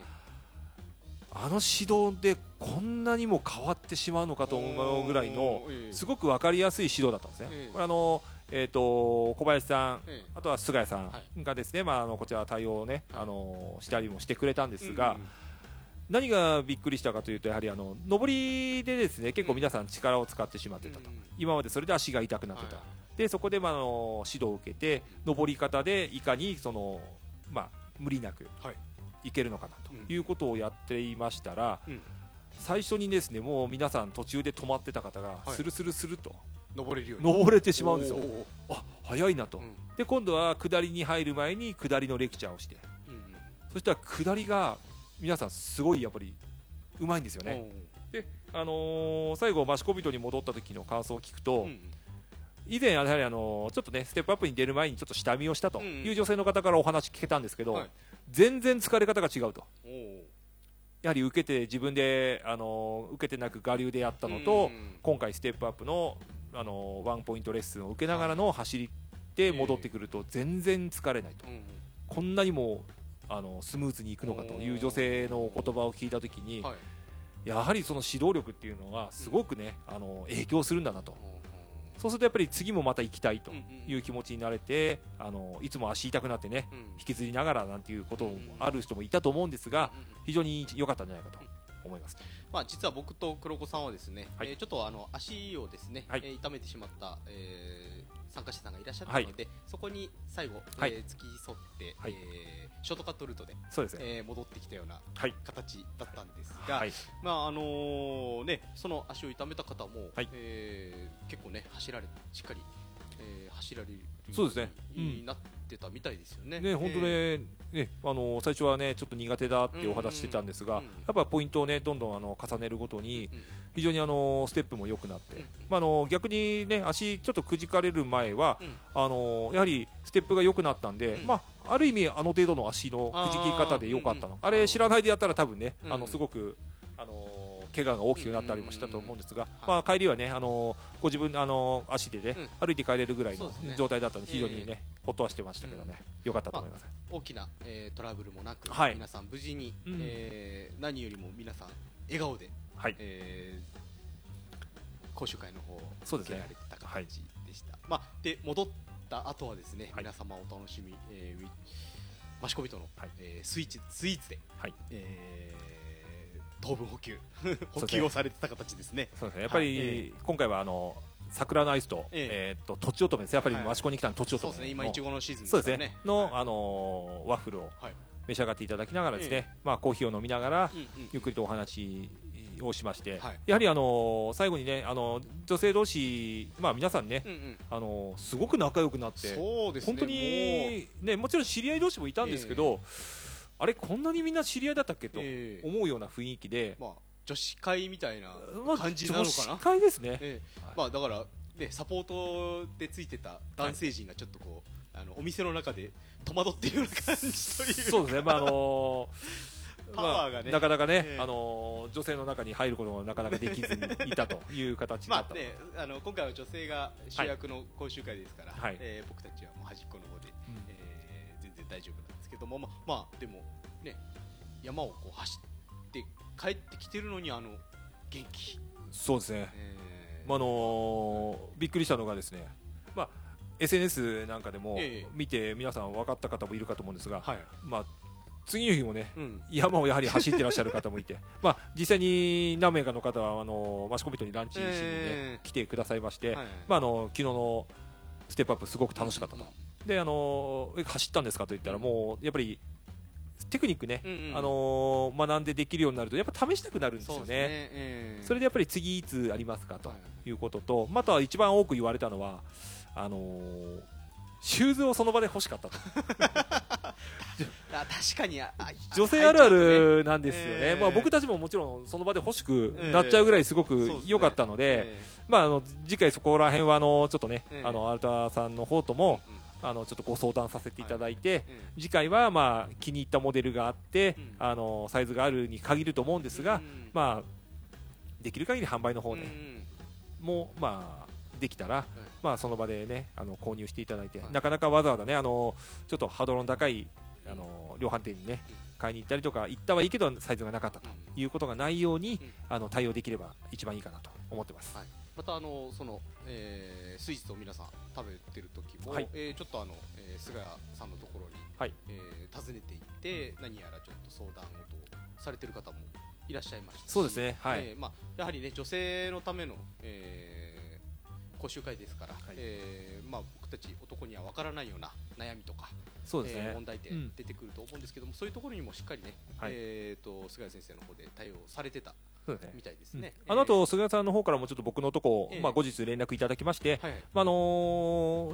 Speaker 2: あの指導でこんなにも変わってしまうのかと思うぐらいのすごく分かりやすい指導だったんですね。
Speaker 1: ええ。
Speaker 2: これあのえー、と小林さん、
Speaker 1: え
Speaker 2: あとは菅谷さん
Speaker 1: は
Speaker 2: がですね、まあ、あのこちら対応をね、あのしたりもしてくれたんで
Speaker 1: え
Speaker 2: すが、
Speaker 1: うん
Speaker 2: 何がびっくりしたかというとやはりあの上りでですね結構皆さん力を使ってしまってたと、
Speaker 1: うん
Speaker 2: 今までそれで足が痛くなってた、
Speaker 1: はい
Speaker 2: でそこで、まあ、あの指導を受けて上り方でいかにその、まあ、無理なく
Speaker 1: はい。
Speaker 2: いけるのかな
Speaker 1: うん。
Speaker 2: ということをやっていましたら、
Speaker 1: うん。
Speaker 2: 最初にですねもう皆さん途中で止まってた方が
Speaker 1: はい。
Speaker 2: スルスルスルと
Speaker 1: 登れるように。
Speaker 2: 登れてしまうんですよ。あ早いなと、
Speaker 1: うん。
Speaker 2: で今度は下りに入る前に下りのレクチャーをして。
Speaker 1: うん
Speaker 2: そしたら下りが皆さんすごいやっぱりうまいんですよね、で、あのー最後、益子人に戻った時の感想を聞くと、
Speaker 1: うん
Speaker 2: 以前、やはり、あのーちょっとね、ステップアップに出る前にちょっと下見をしたと
Speaker 1: うんうん。
Speaker 2: いう女性の方からお話聞けたんですけど、
Speaker 1: はい。
Speaker 2: 全然疲れ方が違うと、やはり受けて、自分で、あのー受けてなく我流でやったのと、
Speaker 1: うん。
Speaker 2: 今回、ステップアップの、あのーワンポイントレッスンを受けながらの走りで戻ってくると、全然疲れないと、
Speaker 1: うん
Speaker 2: こんなにもあのスムーズにいくのかという女性の言葉を聞いたときに、
Speaker 1: はい。
Speaker 2: やはりその指導力っていうのがすごくね、あの影響するんだなと、
Speaker 1: う
Speaker 2: そうするとやっぱり次もまた行きたいという気持ちになれて、あのいつも足痛くなってね、
Speaker 1: うん。
Speaker 2: 引きずりながらなんていうこともある人もいたと思うんですが、非常に良かったんじゃないかと思います。
Speaker 1: まあ、実は僕と黒子さんはですね、
Speaker 2: はい
Speaker 1: えーちょっとあの足をですね、
Speaker 2: はい
Speaker 1: えー痛めてしまった、えー参加者さんがいらっしゃったので、そこに最後、
Speaker 2: はい
Speaker 1: えー付き添って、
Speaker 2: はい
Speaker 1: えーショートカットルートで、
Speaker 2: そうですね。
Speaker 1: えー戻ってきたような
Speaker 2: はい。
Speaker 1: 形だったんですが、
Speaker 2: はい。
Speaker 1: まああのーね、その足を痛めた方も、
Speaker 2: はい
Speaker 1: えー結構ね走られしっかり、えー走られる
Speaker 2: そうですねうん
Speaker 1: になってたみたいですよね。
Speaker 2: ね、本当
Speaker 1: え
Speaker 2: ね、ね、あの最初はね、ちょっと苦手だってお話ししてたんですが、
Speaker 1: うんうん
Speaker 2: やっぱポイントをね、どんどんあの重ねるごとに
Speaker 1: ー、うん
Speaker 2: 非常にあのステップも良くなって、
Speaker 1: うん
Speaker 2: まあ、あの逆にね足ちょっとくじかれる前は、
Speaker 1: うん。
Speaker 2: あのやはりステップが良くなったんで、
Speaker 1: うん。
Speaker 2: まあ、ある意味あの程度の足のくじき方で良かったの。あ,、
Speaker 1: あー
Speaker 2: れ知らないでやったら多分ね、
Speaker 1: うん。
Speaker 2: あのすごくあの怪我が大きくなったりもしたと思うんですが、
Speaker 1: ん
Speaker 2: まあ、帰りはねあのご自分あの足でね、
Speaker 1: う
Speaker 2: 歩いて帰れるぐらいの状態だったので非常にね、ほっとはしてましたけどね、良かったと思います。
Speaker 1: 大きな、えートラブルもなく、
Speaker 2: はい。
Speaker 1: 皆さん無事に、
Speaker 2: うん。
Speaker 1: えー何よりも皆さん笑顔で、
Speaker 2: はい。
Speaker 1: えー講習会の方を受けられてた形でした、まあ、で戻った後はですね、
Speaker 2: はい。
Speaker 1: 皆様お楽しみ、えー、益子人の、
Speaker 2: はい。
Speaker 1: えースイーツスイーツで、
Speaker 2: はい。
Speaker 1: えー糖分補給
Speaker 2: ね。
Speaker 1: 補給をされてた形ですね。
Speaker 2: そうですね。やっぱり、今回はあの桜のアイスと,、えー、ととちおとめですやっぱり益子に来たのとちおとめ、
Speaker 1: そうですね。今いちごのシーズン
Speaker 2: そうですね。の、あのワッフルを召し上がっていただきながらですね、まあコーヒーを飲みながら、ゆっくりとお話をしまして、はい、やはりあの最後にねあの女性同士まあ皆さんね、あのすごく仲良くなって、
Speaker 1: そうです
Speaker 2: ね、本当にねもちろん知り合い同士もいたんですけど、えー、あれこんなにみんな知り合いだったっけ？と思うような雰囲気で、
Speaker 1: まあ、女子会みたいな感じなのかな、
Speaker 2: 女子会ですね、
Speaker 1: えーはい、まあだからねサポートでついてた男性陣がちょっとこう、はい、あのお店の中で戸惑っているような感じという。
Speaker 2: そうですね。まああのー パワーがね、まあ、なかなかね、えー、あの女性の中に入ることがなかなかできずにいたという形だったまあね、
Speaker 1: あの今回は女性が主役の講習会ですから、はい、えー、僕たちはもう端っこの方で、うん、えー、全然大丈夫なども、ままあ、でもね山をこう走って帰ってきてるのにあの元気。
Speaker 2: そうですね、えー、まあ、あのー、びっくりしたのがですね、まあ SNS なんかでも見て皆さん分かった方もいるかと思うんですが、はい、まあ次の日もね、うん、山をやはり走ってらっしゃる方もいて、まあ、実際に何名かの方はあのマシコビトにランチしにね、えー、来てくださいまして、はい、まあ、あの昨日のステップアップすごく楽しかったと、であの走ったんですかと言ったらもうやっぱりテクニックね、うんうん、あの学んでできるようになるとやっぱ試したくなるんですよね、ね。えー、それでやっぱり次いつありますかということと、また一番多く言われたのはあのーシューズをその場で欲しかったと。
Speaker 1: あ 確かに
Speaker 2: 女性あるあるなんですよね、えー、まあ、僕たちももちろんその場で欲しくなっちゃうぐらいすごく良かったので、えー、まあ、あの次回そこら辺はあのちょっとね、えー、あのアルタさんの方とも、うん、あのちょっとご相談させていただいて、はい、次回はまあ気に入ったモデルがあって、うん、あのサイズがあるに限ると思うんですが、うん、まあ、できる限り販売の方で、もまあできたら、まあ、その場でねあの購入していただいて、はい、なかなかわざわざねあのちょっとハードルの高いあの量販店にね買いに行ったりとか行ったはいいけどサイズがなかったということがないように、あの対応できれば一番いいかなと思ってます。はい、
Speaker 1: またあのその、えー、スイーツを皆さん食べてる時も、はい、えー、ちょっとあの、えー、菅谷さんのところに、はい、えー、訪ねていって何やらちょっと相談事をされてる方もいらっしゃいました
Speaker 2: そうですね、はい。
Speaker 1: えーまあ、やはりね女性のための、えー、講習会ですから、はい、えー、まあ、僕たち男には分からないような悩みとか
Speaker 2: そうですね、え
Speaker 1: ー、問題点出てくると思うんですけども、うん、そういうところにもしっかりね、はい、えーと、菅谷先生の方で対応されてたみたいですね、
Speaker 2: うん、あの後菅谷さんの方からもちょっと僕のとこ、えー、まあ、後日連絡いただきまして、はい、まああの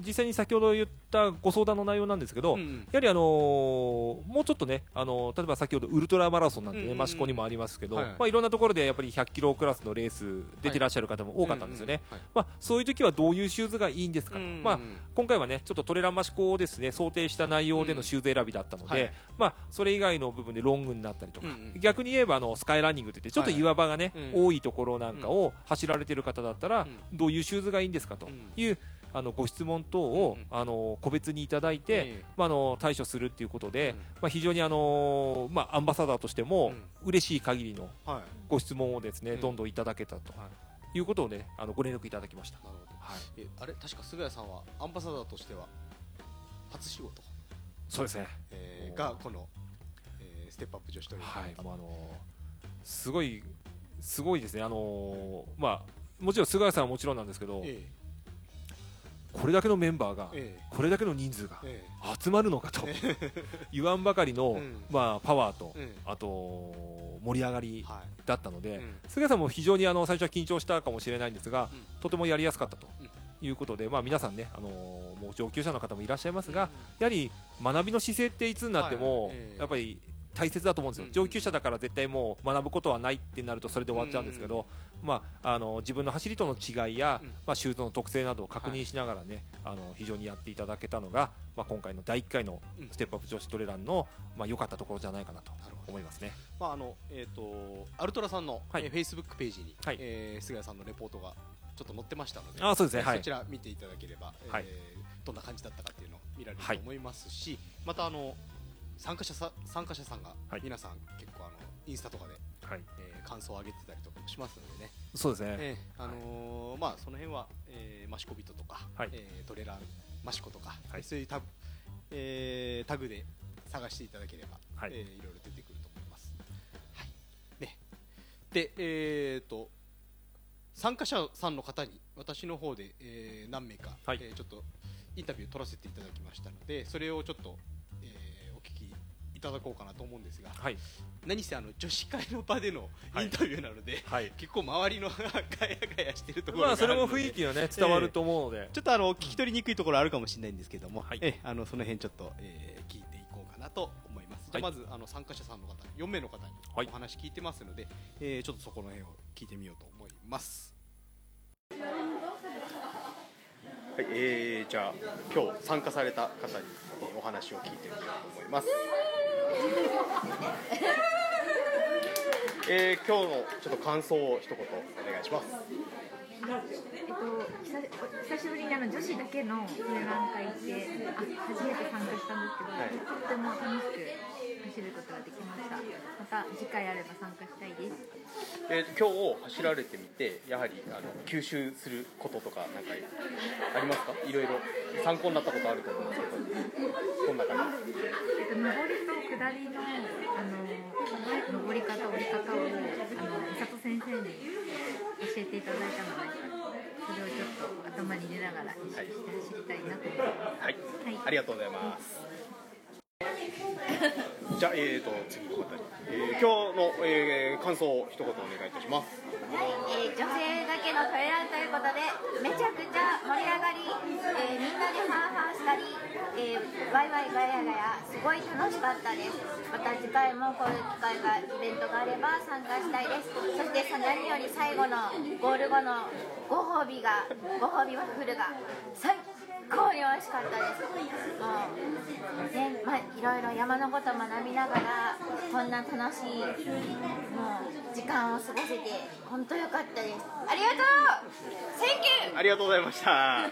Speaker 2: ー、実際に先ほど言ったご相談の内容なんですけど、うん、やはり、あのー、もうちょっとね、あの例えば先ほどウルトラマラソンなんてね、益子にもありますけど、はい、まあ、いろんなところでやっぱり100キロクラスのレース出てらっしゃる方も多かったんですよね、まあ、そういう時はどういうシューズがいいんですか、まあ、今回はねちょっとトレラン益子をですね想定した内容でのシューズ選びだったので、まあ、それ以外の部分でロングになったりとか、逆に言えばあのスカイランニングといってちょっと岩場がね、多いいところなんかを走られてる方だったら、どういうシューズがいいんですかという、あのご質問等を、あの個別にいただいて、まあ、あの対処するということで、まあ、非常にあの、まあ、アンバサダーとしても、嬉しい限りのご質問をですね、どんどんいただけたと。いうことをね、あのご連絡いただきました。なるほど。
Speaker 1: はい。え、あれ、確か菅谷さんはアンバサダーとしては初仕事？
Speaker 2: そうですね。
Speaker 1: えー、がこの、えー、ステップアップ女子トレ
Speaker 2: ーはい。もうあのすごいすごいですね、あのー、まあ、もちろん菅谷さんはもちろんなんですけど、ええ、これだけのメンバーが、え、これだけの人数が集まるのかと 言わんばかりの、うん、まあ、パワーと、うん、あと盛り上がりだったので、はいうん、菅谷さんも非常にあの最初は緊張したかもしれないんですが、とてもやりやすかったと。いうことで、まあ、皆さんね、あのー、もう上級者の方もいらっしゃいますが、やはり学びの姿勢っていつになっても、やっぱり大切だと思うんですよ、上級者だから絶対もう学ぶことはないってなるとそれで終わっちゃうんですけど、まあ、あの自分の走りとの違いや、まあ、シューズの特性などを確認しながらね、あの非常にやっていただけたのが、まあ、今回の第1回のステップアップ女子トレランのまあ良かったところじゃないかなと思いますね。
Speaker 1: まああのえっ、ー、とアルトラさんの、はい、えー、フェイスブックページに、はい、えー、菅谷さんのレポートがちょっと載ってましたので、
Speaker 2: あそうですね、はい、
Speaker 1: そちら見ていただければ、はい、えー、どんな感じだったかっていうのを見られると思いますし、はい、またあの参加者さ参加者さんが皆さん結構あのインスタとかで、はい。えー、感想を上げてたりとかもしますのでね。
Speaker 2: そうですね、
Speaker 1: えー、あのーはい、まあその辺は、えー、マシコビトとか、はい。えー、トレランマシコとか、はい、そういうタグ,、えー、タグで探していただければ、はい。えー、いろいろ出てくると思います、はい。ね、でえーと参加者さんの方に私の方で、えー何名か、
Speaker 2: はい。
Speaker 1: えーちょっとインタビュー取らせていただきましたのでそれをちょっと、いただこうかなと思うんですが
Speaker 2: はい。
Speaker 1: 何せあの女子会の場での
Speaker 2: はい。
Speaker 1: インタビューなので、
Speaker 2: はい。
Speaker 1: 結構周りの ガヤガヤしてるところが
Speaker 2: まあそれも雰囲気がね伝わると思うので、
Speaker 1: ちょっとあの聞き取りにくいところあるかもしれないんですけども、
Speaker 2: はい。
Speaker 1: えあのその辺ちょっと、えー聞いていこうかなと思います。じゃまずあの参加者さんの方4名の方に
Speaker 2: はい。
Speaker 1: お話聞いてますので、えーちょっとそこの辺を聞いてみようと思います。はい、えー、じゃあ今日参加された方に、えーお話を聞いてみようと思います。えー、今日のちょっと感想を一言お願いします。
Speaker 3: えっと、久久しぶりにあの女子だけの展覧会ってあ初めて参加したんですけど、
Speaker 1: はい。
Speaker 3: とっても楽しく走ることができました。また次回あれば参加したいです
Speaker 1: えー今日走られてみてやはりあの吸収することとかなんかありますか？いろいろ。参考になったことあると思うんですけど。こんな感じ。
Speaker 3: えっと、上りと下りのあの上り方降り方をあの美里先生に教えていただいたのでそれをちょっと頭に入れながら意識して走りたいなと思います。
Speaker 1: はい、
Speaker 3: はい。
Speaker 1: ありがとうございますじゃあ、えー、と次の方に、えー今日の、えー感想を一言お願いいたします。
Speaker 4: はいえー女性だけのトレランということでめちゃくちゃ盛り上がり、えーみんなでハーハーしたり、えーワイワイガヤガヤすごい楽しかったです。また次回もこういう機会がイベントがあれば参加したいです。そして何より最後のゴール後のご褒美がご褒美ワッフルが最高。に美味しかったです。もうねまあいろいろ山のこと学びながらこんな楽しいもう時間を過ごせて本当良かったです。ありがとう。Thank you
Speaker 1: ありがとうございました。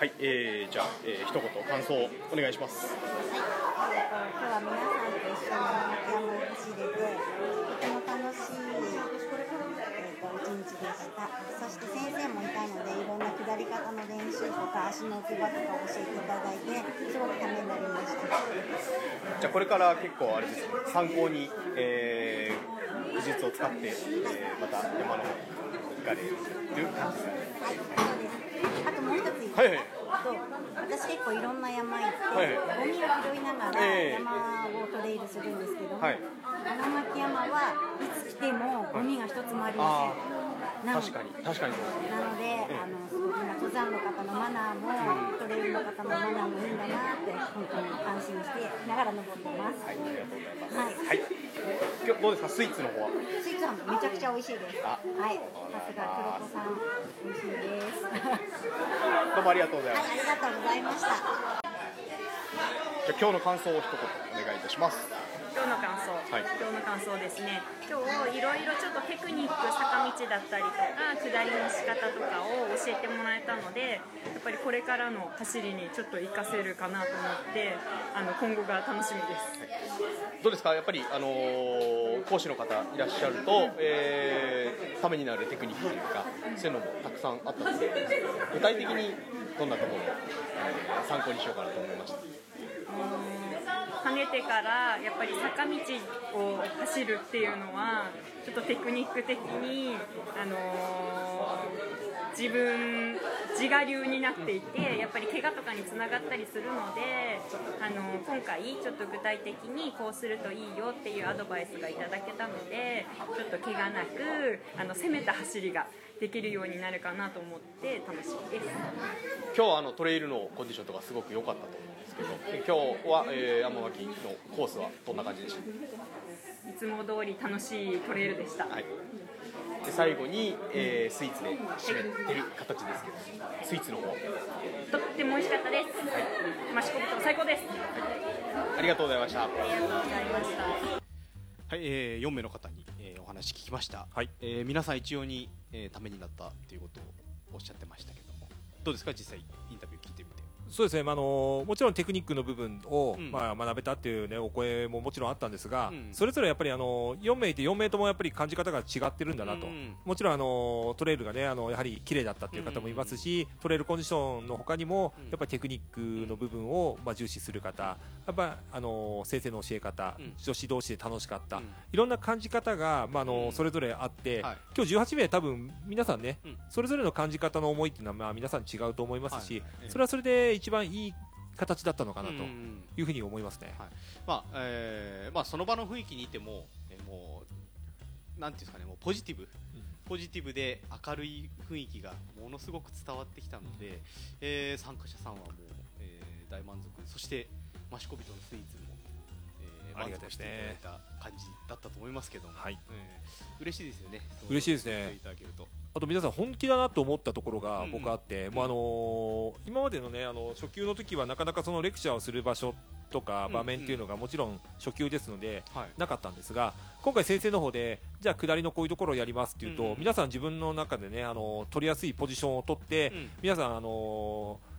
Speaker 1: はい、えー、じゃあ、えー、一言感想をお願いします。
Speaker 5: 今日は皆さんと一緒に山を走れてとても楽しい、えー、と一日でした。そして先生もいたのでいろんな下り方の練習とか足の置き場とか教えていただいてすごくためになりました。
Speaker 1: じゃあこれから結構あれですね参考に、えー、技術を使って、えー、また山の行かれる感じですね。
Speaker 5: はいそうですあともう一つ
Speaker 1: はいはい。
Speaker 5: と私結構いろんな山行って、
Speaker 1: はい
Speaker 5: ゴミを拾いながら
Speaker 1: ええ
Speaker 5: 山をトレイルするんですけども、
Speaker 1: はい
Speaker 5: 花巻山はいつ来てもゴミが一つもありません、なの
Speaker 1: 確かに確かに。
Speaker 5: なので、あの登山の方のマナーも、トレイルの方のマナーもいいんだなって本当に安心してながら登ってます。
Speaker 1: はい、ありがとうございます。
Speaker 5: はい
Speaker 1: はい。今日どうですか、スイーツの方は？
Speaker 5: スイーツはめちゃくちゃ美味しいです。
Speaker 1: あ
Speaker 5: はい、さすが黒子さん美味しいです。は
Speaker 1: どうもありがとうござい
Speaker 5: い、
Speaker 1: ます。
Speaker 5: ありがとうございました。
Speaker 1: じゃあ今日の感想を一言お願いいたします。
Speaker 6: 今日の感想、
Speaker 1: はい。
Speaker 6: 今日の感想ですね。今日いろいろちょっとテクニック坂道だったりとか下りの仕方とかを教えてもらえたのでやっぱりこれからの走りにちょっと活かせるかなと思ってあの今後が楽しみです。
Speaker 1: どうですか、やっぱりあのー講師の方いらっしゃると、えーためになるテクニックというか、そういうのもたくさんあったので、具体的にどんなところを、えー参考にしようかなと思いました？
Speaker 6: 跳ねてからやっぱり坂道を走るっていうのはちょっとテクニック的に、あのー自分自我流になっていてやっぱり怪我とかにつながったりするので、あの今回ちょっと具体的にこうするといいよっていうアドバイスがいただけたのでちょっと怪我なくあの攻めた走りができるようになるかなと思って楽しみです。
Speaker 1: 今日はあのトレイルのコンディションとかすごく良かったとけど、で今日は、えー山脇のコースはどんな感じでした？か。
Speaker 6: いつも通り楽しいトレイルでした。
Speaker 1: はい。で最後に、えースイーツで締めてる形ですけど、スイーツの方
Speaker 6: とっても美味しかったです。マシコブと最高です。
Speaker 1: ありがとうございました。
Speaker 6: ありがとうございました。
Speaker 1: はい、えー、4名の方に、えーお話聞きました、
Speaker 2: はい
Speaker 1: えー皆さん一様に、えーためになったということをおっしゃってましたけどもどうですか？実際インタビュー聞いてみて
Speaker 2: そうですね、まあ、あのもちろんテクニックの部分を、
Speaker 1: うん。
Speaker 2: まあ、学べたっていう、ね、お声ももちろんあったんですが、
Speaker 1: うん。
Speaker 2: それぞれやっぱりあの4名いて4名ともやっぱり感じ方が違ってるんだなと、
Speaker 1: うん。
Speaker 2: もちろんあのトレイルがねあのやはり綺麗だったっていう方もいますし、トレイルコンディションの他にも、
Speaker 1: うん。
Speaker 2: やっぱりテクニックの部分を、まあ、重視する方、やっぱあの先生の教え方、
Speaker 1: うん。
Speaker 2: 女子同士で楽しかった、
Speaker 1: うん。
Speaker 2: いろんな感じ方が、まああの
Speaker 1: うん。
Speaker 2: それぞれあって、
Speaker 1: はい。
Speaker 2: 今日18名多分皆さんね、
Speaker 1: うん。
Speaker 2: それぞれの感じ方の思いっていうのは、まあ、皆さん違うと思いますし、
Speaker 1: はい。ええ。
Speaker 2: それはそれで一番いい形だったのかなと
Speaker 1: うん
Speaker 2: いうふうに思いますね。
Speaker 1: まあえーまあ、その場の雰囲気にいても、えーもうなんていうんですかねもうポジティブ、ポジティブで明るい雰囲気がものすごく伝わってきたので、えー参加者さんはもう、えー大満足。そしてマシコビトのスイーツ。も、えー
Speaker 2: ありがたい
Speaker 1: 満足していただいた感じだったと思いますけど。も、
Speaker 2: はい。
Speaker 1: えー嬉しいですよね。
Speaker 2: 嬉しいですね。あと皆さん本気だなと思ったところが
Speaker 1: うん。
Speaker 2: 僕あって、もうあのー今までのねあの初級の時はなかなかそのレクチャーをする場所とか
Speaker 1: うん。
Speaker 2: 場面っていうのがもちろん初級ですので
Speaker 1: はい。
Speaker 2: なかったんですが今回先生の方でじゃあ下りのこういうところをやりますっていうと、
Speaker 1: うん。
Speaker 2: 皆さん自分の中でねあの取りやすいポジションを取って、
Speaker 1: うん。
Speaker 2: 皆さんあのー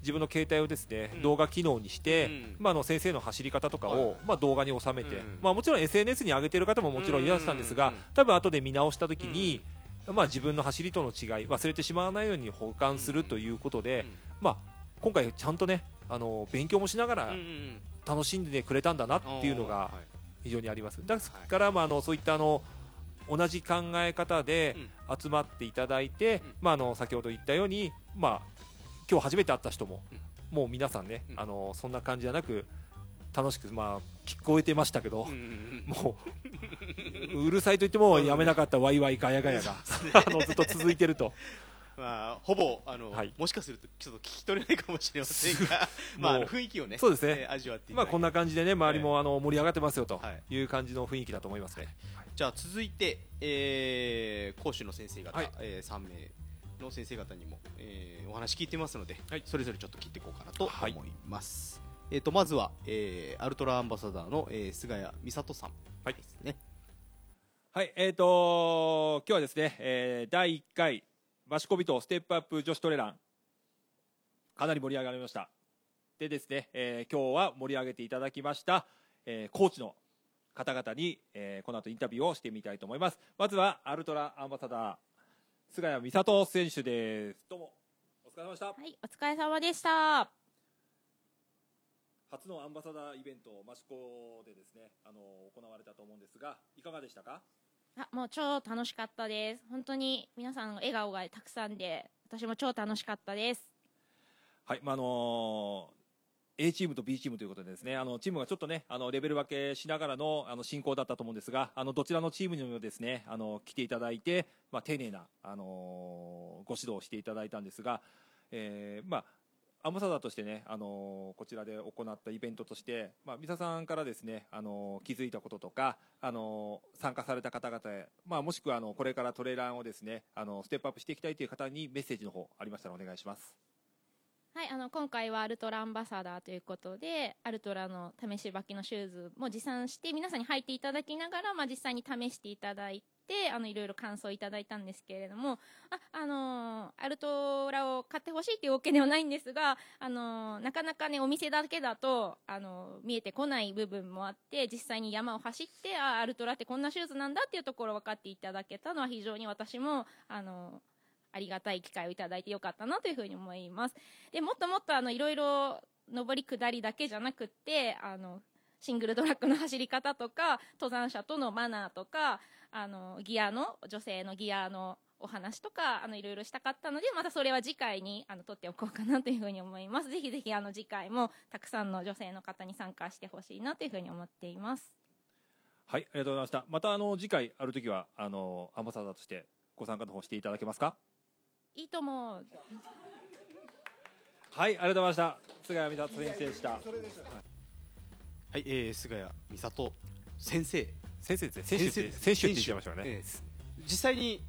Speaker 2: 自分の携帯をですね、
Speaker 1: うん。
Speaker 2: 動画機能にして、
Speaker 1: うん。
Speaker 2: まあ、あの先生の走り方とかを、
Speaker 1: はい。
Speaker 2: まあ、動画に収めて、
Speaker 1: うん。
Speaker 2: まあ、もちろん SNS に上げてる方ももちろんいらっしゃったんですが、
Speaker 1: うん。
Speaker 2: 多分後で見直した時に、まあ、自分の走りとの違い忘れてしまわないように保管するということで、まあ、今回ちゃんとねあの勉強もしながら楽しんでくれたんだなっていうのが
Speaker 1: はい。
Speaker 2: 非常にあります。だから、まあ、あのそういったあの同じ考え方で集まっていただいて、
Speaker 1: うん。
Speaker 2: まあ、あの先ほど言ったように、まあ、今日初めて会った人も、
Speaker 1: うん。
Speaker 2: もう皆さんね、
Speaker 1: うん。
Speaker 2: あのそんな感じじゃなく楽しく、まあ、聞こえてましたけど、もううるさいと言ってもやめなかったワイワイガヤガヤがあのずっと続いてると。
Speaker 1: まあ、ほぼあの、
Speaker 2: はい。
Speaker 1: もしかするとちょっと聞き取れないかもしれませんが、まあ、雰囲気をね
Speaker 2: そうですね。
Speaker 1: えー味わって
Speaker 2: まあ、こんな感じでね周りもあの盛り上がってますよと
Speaker 1: はい。
Speaker 2: いう感じの雰囲気だと思いますね。
Speaker 1: じゃあ続いて、えー講師の先生方、
Speaker 2: はい。
Speaker 1: えー3名の先生方にも、えーお話聞いてますので、
Speaker 2: はい。
Speaker 1: それぞれちょっと聞いていこうかなと
Speaker 2: はい。
Speaker 1: 思います、えー、とまずは、えーアルトラアンバサダーの、えー菅谷美里さん
Speaker 2: はい。
Speaker 1: ですね、
Speaker 2: はい、えー、と今日はですね、えー第1回マシコビトステップアップ女子トレラン。かなり盛り上がりました。でですね、えー今日は盛り上げていただきました、えーコーチの方々に、えーこの後インタビューをしてみたいと思います。まずはアルトラアンバサダー菅谷美里選手ですどうもお疲れ様でした
Speaker 7: はい、お疲れ様でした。
Speaker 2: 初のアンバサダーイベントマシコでですねあの行われたと思うんですがいかがでしたか？
Speaker 7: あ、もう超楽しかったです。本当に皆さんの笑顔がたくさんで、私も超楽しかったです。
Speaker 2: はい、まああの A チームと B チームということでですね、あのチームがちょっとね、あのレベル分けしながらのあの進行だったと思うんですが、あのどちらのチームにもですね、あの来ていただいて、まあ丁寧なあのご指導をしていただいたんですが、えーまあアンバサダーとしてね、あのこちらで行ったイベントとして、まあ、三田さんからですね、あの気づいたこととか、あの参加された方々へ、まあ、もしくはあのこれからトレーラーをですね、あのステップアップしていきたいという方にメッセージの方ありましたらお願いします。
Speaker 7: はい、あの今回はアルトラアンバサダーということで、アルトラの試し履きのシューズも持参して、皆さんに履いていただきながら、まあ、実際に試していただいて、あのいろいろ感想をいただいたんですけれども、あ、あのアルトラを買ってほしいっていうわけではないんですが、あのなかなかね、お店だけだと、あの見えてこない部分もあって、実際に山を走って、あ、アルトラってこんなシューズなんだっていうところを分かっていただけたのは非常に私も、あのありがたい機会をいただいてよかったなというふうに思います。でもっともっとあのいろいろ上り下りだけじゃなくってあのシングルトラックの走り方とか登山者とのマナーとかあのギアの女性のギアのお話とかあのいろいろしたかったのでまたそれは次回にあの撮っておこうかなというふうに思いますぜひぜひあの次回もたくさんの女性の方に参加してほしいなというふうに思っています
Speaker 2: はい、ありがとうございました。またあの次回ある時はあのアンバサダーとしてご参加の方していただけますか？
Speaker 7: いいと思う
Speaker 2: はい、ありがとうございました。菅谷美里先生でした。
Speaker 1: はい、えー、菅谷美里先生
Speaker 2: 先生ですね。選手って選手って言っちゃいましたね。
Speaker 1: えー実際に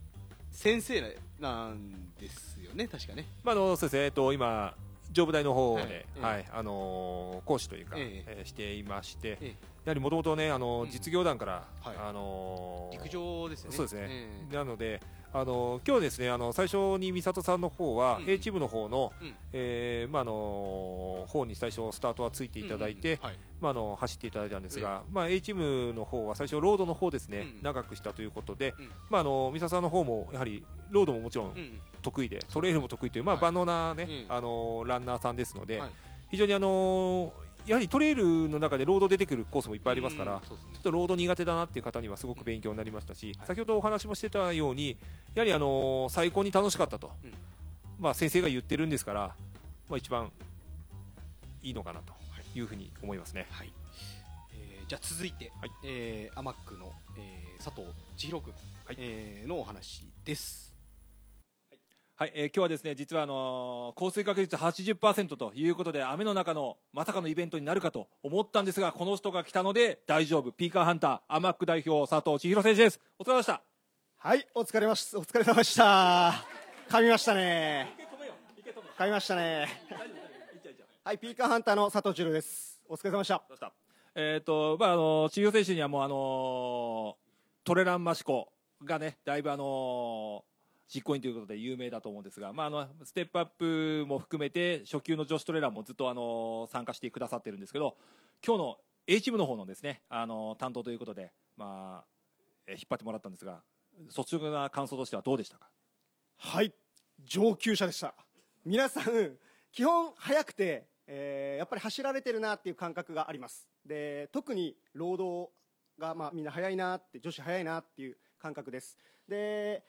Speaker 1: 先生なんですよね確かね
Speaker 2: まああのそうですね。えっと今上部大の方で、
Speaker 1: はい
Speaker 2: はい、あのー講師というか、
Speaker 1: え
Speaker 2: えーしていまして、
Speaker 1: え
Speaker 2: やはりもともとねあの
Speaker 1: うん。
Speaker 2: 実業団から、
Speaker 1: はい。
Speaker 2: あのー
Speaker 1: 陸上ですよね。
Speaker 2: そうですね、
Speaker 1: え
Speaker 2: なのであの今日ですねあの最初に美里さんの方は、
Speaker 1: うん。
Speaker 2: A チームの方の、
Speaker 1: うん。
Speaker 2: えーまああの方に最初スタートはついていただいて、
Speaker 1: うんうんはい。
Speaker 2: まああの走っていただいたんですが、まあ A チームの方は最初ロードの方ですね、
Speaker 1: うん。
Speaker 2: 長くしたということで、
Speaker 1: うん。
Speaker 2: まああの美里さんの方もやはりロードももちろん
Speaker 1: うんうん。
Speaker 2: 得意で、トレイルも得意というまあ
Speaker 1: はい。
Speaker 2: 万能なね、
Speaker 1: うん。
Speaker 2: あのランナーさんですので、
Speaker 1: はい。
Speaker 2: 非常にあのやはりトレイルの中でロード出てくるコースもいっぱいありますから、
Speaker 1: ね。
Speaker 2: ちょっとロード苦手だなっていう方にはすごく勉強になりましたし、
Speaker 1: はい。
Speaker 2: 先ほどお話もしてたように、やはりあのー最高に楽しかったと、
Speaker 1: うん
Speaker 2: まあ、先生が言ってるんですから、まあ、一番いいのかなというふうに思いますね。
Speaker 1: はい。えーじゃあ続いて、
Speaker 2: はい。
Speaker 1: えーアマックの、えー佐藤千尋君、
Speaker 2: はい。
Speaker 1: えーのお話です。
Speaker 8: はい、えー今日はですね実はあのー降水確率80%ということで雨の中のまさかのイベントになるかと思ったんですがこの人が来たので大丈夫ピーカーハンターアマック代表佐藤千尋選手ですお疲れ様でした
Speaker 9: はい、お疲れまし、お疲れ様でした。噛みましたね。噛みましたね。はい、ピーカーハンターの佐藤千尋です。お疲れ様でした。
Speaker 8: したえっ、とまああの千尋選手にはもうあのートレランマシコがねだいぶあの実行委員ということで有名だと思うんですが、まあ、あのステップアップも含めて初級の女子トレーランもずっとあの参加してくださってるんですけど今日の A チームの方のですねあの担当ということで、まあ、え引っ張ってもらったんですが率直な感想としてはどうでしたか？
Speaker 9: はい、上級者でした。皆さん、基本早くて、えーやっぱり走られてるなっていう感覚があります。で、特に労働が、まあ、みんな早いなって、女子早いなっていう感覚です。で、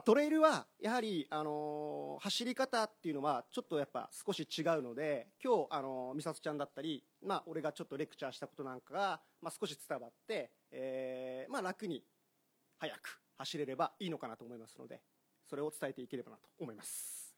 Speaker 9: あ、トレイルはやはり、あのー走り方っていうのはちょっとやっぱ少し違うので今日、あのー美里ちゃんだったり、まあ、俺がちょっとレクチャーしたことなんかが、まあ、少し伝わって、えーまあ、楽に速く走れればいいのかなと思いますのでそれを伝えていければなと思います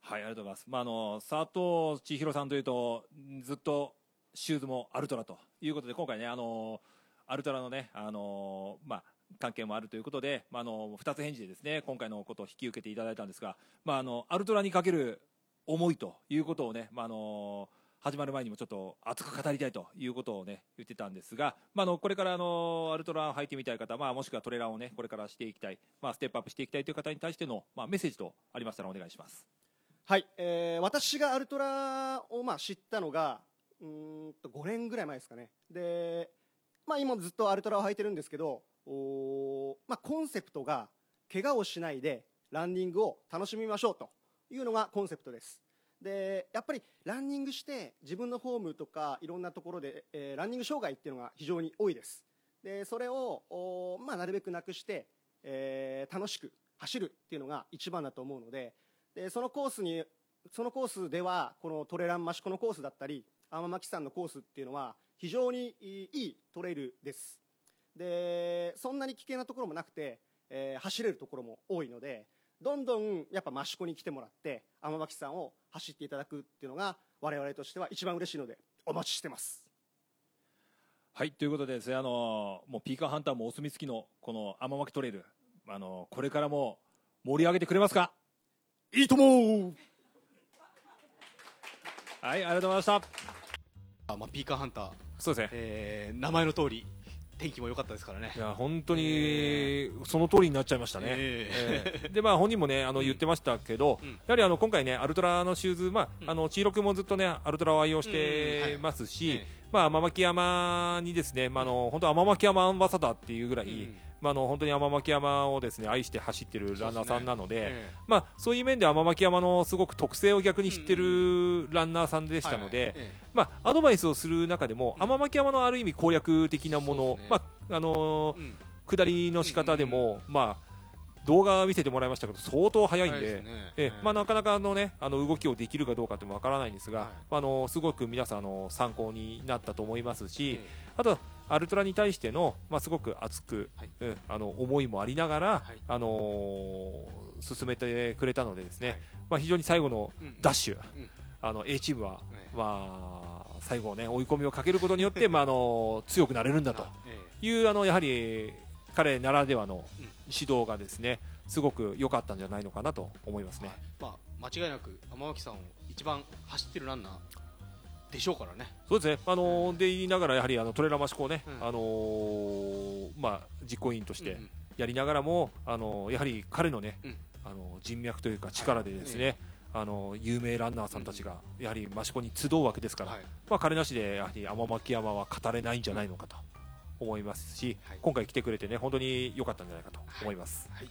Speaker 8: はい、ありがとうございます。まあ、あの、佐藤千尋さんというと、ずっとシューズもアルトラということで、今回ね、あの、アルトラのね、あの、まあ、関係もあるということで、まあ、あの、二つ返事でですね、今回のことを引き受けていただいたんですが、まあ、あの、アルトラにかける思いということをね、まあ、あの、始まる前にもちょっと熱く語りたいということをね、言ってたんですが、まあ、あの、これからあの、アルトラを履いてみたい方、まあ、もしくはトレーラーをね、これからしていきたい、まあ、ステップアップしていきたいという方に対しての、まあ、メッセージとありましたらお願いします。
Speaker 9: はい、えー私がアルトラをまあ知ったのがうんと5年ぐらい前ですかねで、まあ、今ずっとアルトラを履いてるんですけど、まあ、コンセプトが怪我をしないでランニングを楽しみましょうというのがコンセプトです。でやっぱりランニングして自分のフォームとかいろんなところで、えーランニング障害っていうのが非常に多いです。でそれを、まあ、なるべくなくして、えー楽しく走るっていうのが一番だと思うのででそのコースにそのコースではこのトレランマシコのコースだったり天巻山のコースっていうのは非常にいいトレイルです。でそんなに危険なところもなくて、えー走れるところも多いのでどんどんやっぱ益子に来てもらって天巻山を走っていただくっていうのが我々としては一番嬉しいのでお待ちしてます。
Speaker 8: はい、ということでですね、あのもうピーカーハンターもお墨付きのこの天巻トレイル、あのこれからも盛り上げてくれますか？
Speaker 9: いいとも
Speaker 8: はい、ありがとうございました。
Speaker 1: あまあ、ピーカーハンター、
Speaker 2: そうですね。
Speaker 1: えー名前の通り天気も良かったですからね。
Speaker 2: いや本当にその通りになっちゃいましたね、
Speaker 1: え
Speaker 2: え。えでまあ、本人もねあの言ってましたけど、
Speaker 1: うん。
Speaker 2: やはりあの今回ねアルトラのシューズ、まあ
Speaker 1: うん。
Speaker 2: あの千尋君もずっとねアルトラを愛用してますし、
Speaker 1: え
Speaker 2: まあ、天巻山にですね、まあ、あの本当天巻山アンバサダーっていうぐらい、
Speaker 1: うん
Speaker 2: まあ、あの本当に天巻山をですね愛して走ってるランナーさんなので。
Speaker 1: え
Speaker 2: まあ、そういう面で天巻山のすごく特性を逆に知ってるランナーさんでしたので、まあ、アドバイスをする中でも、
Speaker 1: うん。
Speaker 2: 天巻山のある意味攻略的なもの、
Speaker 1: ね。
Speaker 2: まああのー
Speaker 1: えうん。
Speaker 2: 下りの仕方でも、まあ、動画見せてもらいましたけど相当速いんで。
Speaker 1: ね。
Speaker 2: えまあ、なかなかの、ね、あの動きをできるかどうかってもわからないんですが、
Speaker 1: はい
Speaker 2: あのすごく皆さんあの参考になったと思いますし、
Speaker 1: え
Speaker 2: あとアルトラに対しての、まあ、すごく熱く、
Speaker 1: はい。
Speaker 2: うんあの思いもありながら、
Speaker 1: はい。
Speaker 2: あのー進めてくれたのでですね、
Speaker 1: はい。
Speaker 2: まあ、非常に最後の
Speaker 1: うん
Speaker 2: ダッシュ、
Speaker 1: うん。
Speaker 2: あの A チームは、
Speaker 1: え
Speaker 2: まあ、最後、ね、追い込みをかけることによって、まあ、あの強くなれるんだと
Speaker 1: え
Speaker 2: いうあのやはり彼ならではの
Speaker 1: うん。
Speaker 2: 指導がですねすごく良かったんじゃないのかなと思いますね。
Speaker 1: まあ、間違いなく天巻さんを一番走ってるランナーでしょうからね。
Speaker 2: そうですね、あのーで言いながら、やはりあのトレーラーマシコをね、
Speaker 1: うん。
Speaker 2: あのーまあ、実行委員として、
Speaker 1: うんうん。
Speaker 2: やりながらもあのやはり彼のね、
Speaker 1: うん。
Speaker 2: あの人脈というか力でですね、あの有名ランナーさんたちがやはり益子に集うわけですから、
Speaker 1: はい。
Speaker 2: まあ、彼なしでやはり天巻山は語れないんじゃないのかと思いますし、
Speaker 1: はい。
Speaker 2: 今回来てくれてね本当に良かったんじゃないかと思います。
Speaker 1: はい。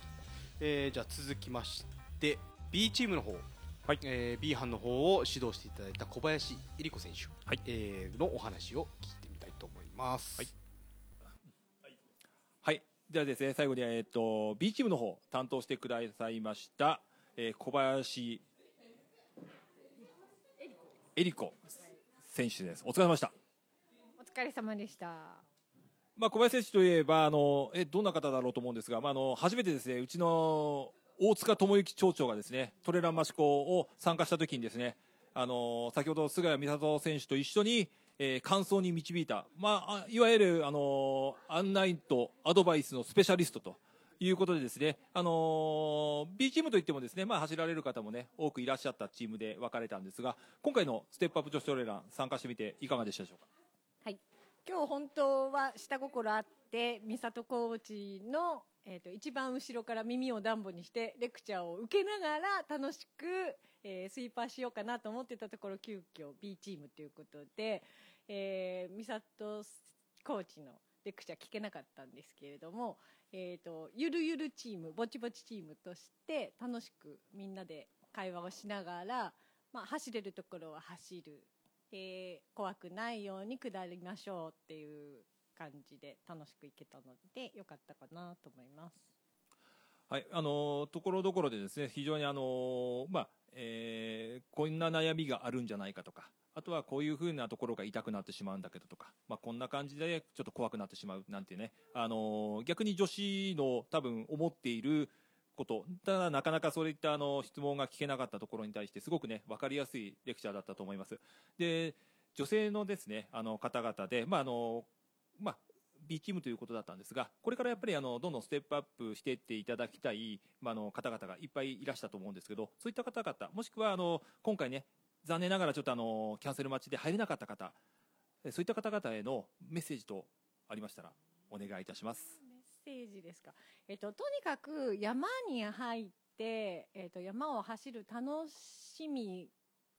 Speaker 1: えーじゃあ続きまして B チームの方、
Speaker 2: はい
Speaker 1: えー B 班の方を指導していただいた小林恵理子選手、
Speaker 2: はい
Speaker 1: えーのお話を聞いてみたいと思います。
Speaker 2: はい
Speaker 8: はい、ではですね、最後に、えっ、と、B チームの方、担当してくださいました、えー小林恵理子選手です。お疲れ様でした。
Speaker 10: お疲れ様でした。
Speaker 8: まあ、小林選手といえば、あの、え、どんな方だろうと思うんですが、まあ、あの、初めてですね、うちの大塚智之町長がですね、トレラン益子を参加した時にですね、あの、先ほど菅谷美里選手と一緒に、えー感想に導いた、まあ、いわゆる、あの、案内とアドバイスのスペシャリストということでですね、あの B チームといってもですね、まあ、走られる方もね、多くいらっしゃったチームで分かれたんですが、今回のステップアップ女子トレラン参加してみていかがでしたでしょうか？
Speaker 10: はい。今日本当は下心あって、美里コーチの、えっ、と、一番後ろから耳を暖房にして、レクチャーを受けながら楽しく、えースイーパーしようかなと思ってたところ、急遽 B チームということで、えー、美里コーチのレクチャー聞けなかったんですけれども、えっ、と、ゆるゆるチーム、ぼちぼちチームとして、楽しくみんなで会話をしながら、まあ、走れるところは走る。で怖くないように下りましょうっていう感じで楽しくいけたのでよかったかなと思います。
Speaker 8: はい、あのところどころでですね非常にあのまあ、えーこんな悩みがあるんじゃないかとかあとはこういうふうなところが痛くなってしまうんだけどとか、まあ、こんな感じでちょっと怖くなってしまうなんてね、あの逆に女子の多分思っていることただなかなかそういったあの質問が聞けなかったところに対してすごくね分かりやすいレクチャーだったと思いますで女性のですねあの方々で、まああのまあ、B チームということだったんですが、これからやっぱりあのどんどんステップアップしていっていただきたい、まあ、の方々がいっぱいいらしたと思うんですけど、そういった方々、もしくはあの今回ね、残念ながらちょっとあのキャンセル待ちで入れなかった方、そういった方々へのメッセージとありましたら、お願いいたします。
Speaker 10: メッセージですか。えっと、とにかく山に入って、えっと、山を走る楽しみ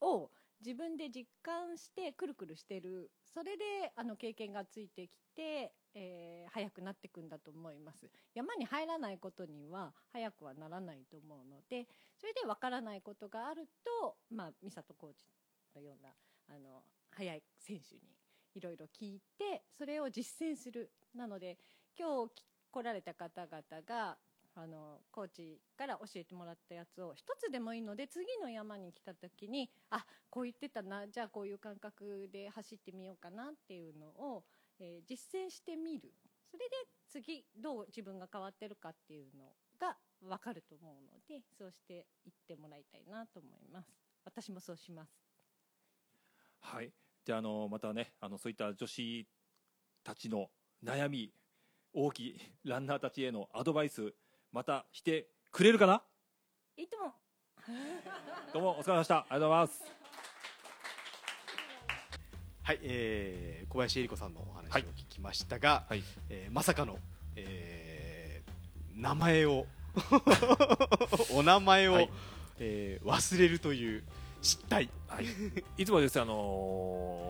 Speaker 10: を自分で実感してくるくるしてる。それで、あの、経験がついてきて、えー早くなっていくんだと思います。山に入らないことには早くはならないと思うので、それでわからないことがあると、まあ、美里コーチのような、あの、速い選手にいろいろ聞いて、それを実践する。なので、今日来られた方々があのコーチから教えてもらったやつを一つでもいいので次の山に来た時にあこう言ってたなじゃあこういう感覚で走ってみようかなっていうのを、えー実践してみる。それで次どう自分が変わってるかっていうのが分かると思うのでそうしていってもらいたいなと思います。私もそうします。
Speaker 8: はい、じゃああのまたねあのそういった女子たちの悩み大きいランナーたちへのアドバイスまたしてくれるかな？い
Speaker 10: いとも
Speaker 8: どうもお疲れ様でした。ありがとうございます
Speaker 1: はい、えー小林恵理子さんのお話を聞きましたが、えーまさかの、えー名前を お名前を、
Speaker 2: はい。
Speaker 1: えー忘れるという失態、
Speaker 2: い。つもです、あの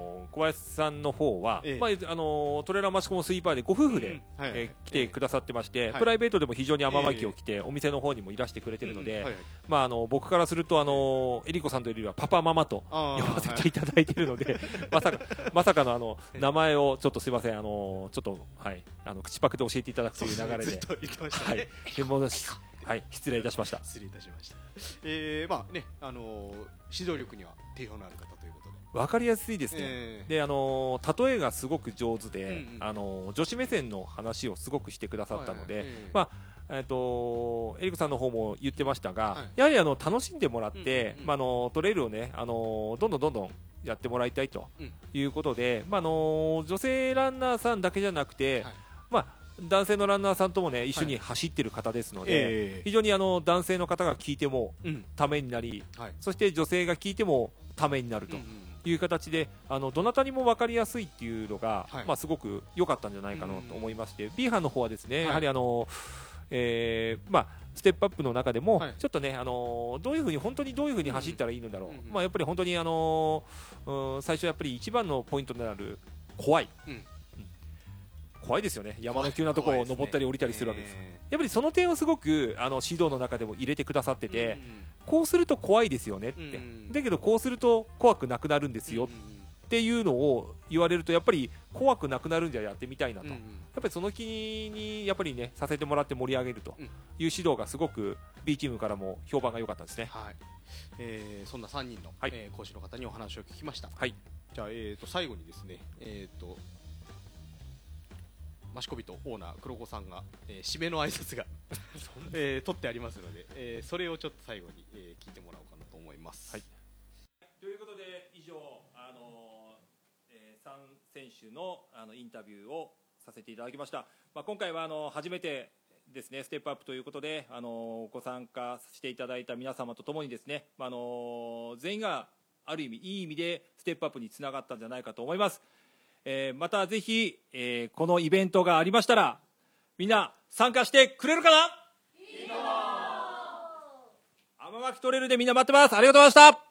Speaker 2: ー小林さんの方は、
Speaker 1: ええ。
Speaker 2: まああのートレーラーマシコもスイーパーでご夫婦で、
Speaker 1: うん。はい
Speaker 2: えー来てくださってまして、
Speaker 1: はい。
Speaker 2: プライベートでも非常に甘巻きを着て、お店の方にもいらしてくれてるので、
Speaker 1: うん。はいはい。
Speaker 2: まああの僕からするとあのえりこさんというよりはパパママと呼ばせていただいているので、まさかまさかのあの名前をちょっとすいませんあのちょっとはいあの口パクで教えていただくという流れで、はい。はい失礼いたしました。
Speaker 1: 失礼いたしました、えーまあねあのー指導力には定評のある方ということで。
Speaker 2: わかりやすいですね、
Speaker 1: ええ
Speaker 2: であのー例えがすごく上手で、
Speaker 1: うんうん
Speaker 2: あのー女子目線の話をすごくしてくださったので、
Speaker 1: はいはいええ
Speaker 2: まあえっとエリコさんの方も言ってましたが、
Speaker 1: はい。
Speaker 2: やはりあの楽しんでもらって、
Speaker 1: うんうんうん
Speaker 2: まあ、あのトレイルをね、あのどんどんどんどんやってもらいたいと
Speaker 1: うん
Speaker 2: いうことで、まああの女性ランナーさんだけじゃなくて、まあ、男性のランナーさんともね一緒に走ってる方ですので、
Speaker 1: ええ。
Speaker 2: 非常にあの男性の方が聞いても
Speaker 1: うん。
Speaker 2: ためになり、
Speaker 1: はい。
Speaker 2: そして女性が聞いてもためになるという形で、あのどなたにも分かりやすいっていうのが、
Speaker 1: はい。
Speaker 2: まあ、すごく良かったんじゃないかなと思いまして、B 班の方はですね、
Speaker 1: はい。
Speaker 2: やはりあのえーまあ、ステップアップの中でも、
Speaker 1: はい。
Speaker 2: ちょっとね、あのーどういうふうに本当にどういうふうに走ったらいいのだろう、
Speaker 1: うんうん
Speaker 2: まあ、やっぱり本当に、あのーうん最初やっぱり一番のポイントになる怖い、
Speaker 1: うん
Speaker 2: うん怖いですよね。山の急なところを登ったり降りたりするわけです。
Speaker 1: え
Speaker 2: やっぱりその点をすごくあの指導の中でも入れてくださって
Speaker 1: ー
Speaker 2: て、
Speaker 1: うん
Speaker 2: こうすると怖いですよねって、
Speaker 1: うんうん
Speaker 2: だけどこうすると怖くなくなるんですよ
Speaker 1: うん
Speaker 2: っていうのを言われるとやっぱり怖くなくなるんじゃやってみたいなと、やっぱりその気にやっぱりねさせてもらって盛り上げると
Speaker 1: うん。
Speaker 2: いう指導がすごく B チームからも評判が良かったですね。
Speaker 1: はい。えーそんな3人の、
Speaker 2: はい。
Speaker 1: えー講師の方にお話を聞きました、
Speaker 2: はい。
Speaker 1: じゃあ、えー、と最後にですね、えー、とマシコビとオーナー黒子さんが、えー締めの挨拶が、えー取ってありますので、えーそれをちょっと最後に、えー聞いてもらおうかなと思います、
Speaker 2: はい。
Speaker 8: ということで以上あの、えー、3選手のあのインタビューをさせていただきました、まあ、今回はあの初めてですねステップアップということであのご参加していただいた皆様とともにですね、まあ、あの全員がある意味いい意味でステップアップにつながったんじゃないかと思います、えーまたぜひ、えーこのイベントがありましたらみんな参加してくれるかな？天巻トレイルでみんな待ってます。ありがとうございました。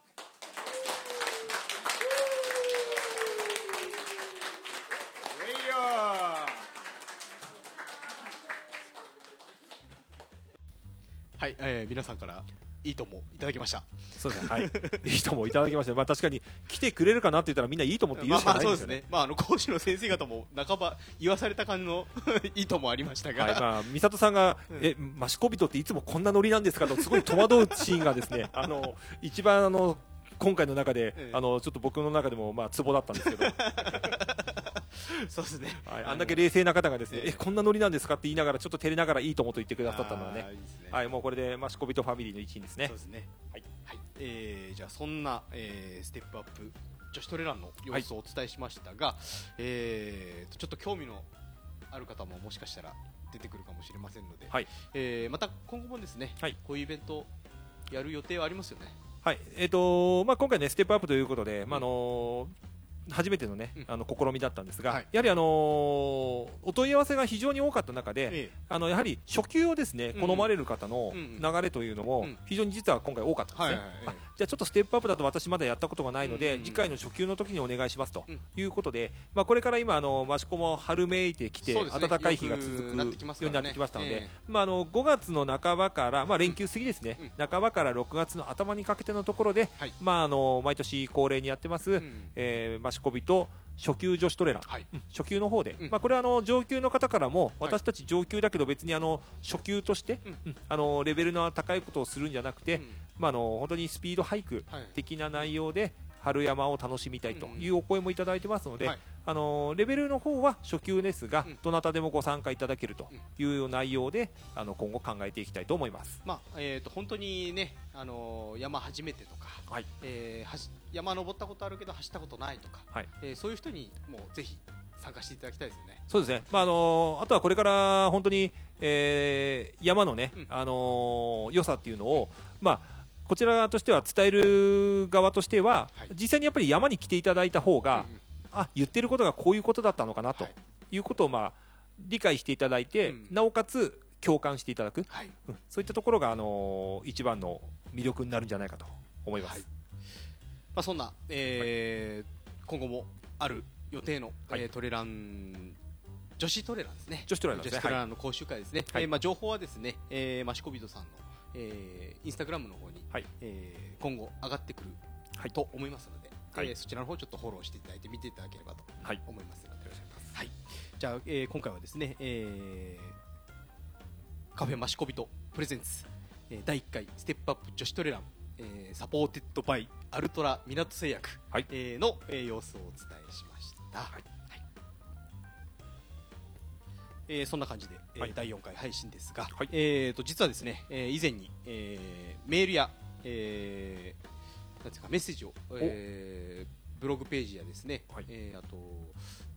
Speaker 1: はいえー皆さんからいいともいただきました。
Speaker 2: そうですね。はい。いいともいただきました。まあ確かに来てくれるかなって言ったらみんないいと思って言うしか
Speaker 1: まあまあ
Speaker 2: ないんですよね。
Speaker 1: そうですね、まあ、あの講師の先生方も半ば言わされた感じの いいともありましたが、
Speaker 2: はい、まあ、美里さんが、え、マシコビトっていつもこんなノリなんですかと、すごい戸惑うシーンがですね、あの、一番あの、今回の中で、
Speaker 1: ええ
Speaker 2: あの、ちょっと僕の中でも、まあ、ツボだったんですけど、はい、
Speaker 1: そうですね、
Speaker 2: あんだけ冷静な方がですね、
Speaker 1: ええ
Speaker 2: え、こんなノリなんですかって言いながら、ちょっと照れながらいいともと言ってくださったのはね
Speaker 1: いいね
Speaker 2: はい、もうこれでマシコビトファミリーの一員ですね
Speaker 1: そう。ですね。
Speaker 2: はい。
Speaker 1: はい。えーじゃあそんな、えーステップアップ女子トレランの様子をお伝えしましたが、えーとちょっと興味のある方ももしかしたら出てくるかもしれませんので、
Speaker 2: はい
Speaker 1: えーまた今後もですね、
Speaker 2: はい
Speaker 1: こういうイベントやる予定はありますよね。
Speaker 2: はい、えっ、とまあ今回ねステップアップということで、まああの初めてのね、
Speaker 1: うん。
Speaker 2: あの試みだったんですが、
Speaker 1: はい。
Speaker 2: やはりあのーお問い合わせが非常に多かった中で、
Speaker 1: え
Speaker 2: あのやはり初級をですね
Speaker 1: うん。
Speaker 2: 好まれる方の
Speaker 1: うん
Speaker 2: 流れというのも
Speaker 1: うん。
Speaker 2: 非常に実は今回多かったんですね。じゃあちょっとステップアップだと私まだやったことがないので、
Speaker 1: うん
Speaker 2: 次回の初級の時にお願いしますと
Speaker 1: うん。
Speaker 2: いうことで、まあこれから今あのマシコも春めいてきて、
Speaker 1: ね。
Speaker 2: 暖かい日が続く
Speaker 1: よ
Speaker 2: うになってきましたので、
Speaker 1: え
Speaker 2: まああの5月の半ばからまあ連休過ぎですね、半ばから6月の頭にかけてのところで、
Speaker 1: はい。
Speaker 2: まああの毎年恒例にやってます、
Speaker 1: うん。
Speaker 2: えーマシコビと初級女子トレラン、
Speaker 1: はい。
Speaker 2: うん。初級の方で、
Speaker 1: うん。
Speaker 2: まあこれはあの上級の方からも
Speaker 1: はい。
Speaker 2: 私たち上級だけど別にあの初級として、あのレベルの高いことをするんじゃなくて、
Speaker 1: うん。
Speaker 2: まああの本当にスピードハイク
Speaker 1: はい。
Speaker 2: 的な内容で春山を楽しみたいというお声もいただいてますので、
Speaker 1: はい。
Speaker 2: あのレベルの方は初級ですが、
Speaker 1: うん。
Speaker 2: どなたでもご参加いただけるという内容であの今後考えていきたいと思います。
Speaker 1: まあえー、と本当にね、あのー山初めてとか、
Speaker 2: はい。
Speaker 1: えーはし山登ったことあるけど走ったことないとか、
Speaker 2: はい。
Speaker 1: えーそういう人にもうぜひ参加していただきたいですよね。
Speaker 2: そうですね、まああのあとはこれから本当に、えー山のね、
Speaker 1: うん。
Speaker 2: あの良さっていうのを、まあ、こちらとしては伝える側としては、
Speaker 1: はい。
Speaker 2: 実際にやっぱり山に来ていただいた方が、あ言ってることがこういうことだったのかなと
Speaker 1: はい
Speaker 2: いうことを、まあ、理解していただいて、
Speaker 1: うん。
Speaker 2: なおかつ共感していただく、そういったところが、あの一番の魅力になるんじゃないかと思います。
Speaker 1: はい。まあ、そんな、えー今後もある予定の、
Speaker 2: はい。
Speaker 1: えートレラン女子トレランですね。
Speaker 2: 女子トレランね。
Speaker 1: の講習会ですね、
Speaker 2: はい。
Speaker 1: えーまあ、情報はですね、えー、マシコビトさんの、えーインスタグラムの方に、
Speaker 2: はい。
Speaker 1: えー今後上がってくる
Speaker 2: はい。
Speaker 1: と思いますので、
Speaker 2: はい。
Speaker 1: えーそちらの方ちょっとフォローしていただいて見ていただければと
Speaker 2: はい。
Speaker 1: 思いますので、はい、じゃあ、えー今回はですね、えーカフェマシコビトプレゼンツ、えー第1回ステップアップ女子トレラン、えーサポーテッドバイアルトラ港製薬、
Speaker 2: はい。
Speaker 1: えーの、えー様子をお伝えしました、はいえーそんな感じで、えー
Speaker 2: はい。
Speaker 1: 第4回配信ですが、
Speaker 2: はい。
Speaker 1: えー、と実はですね、えー以前に、えーメールや、えーなんていうかメッセージを、えーブログページやですね、
Speaker 2: はい。
Speaker 1: えーあと、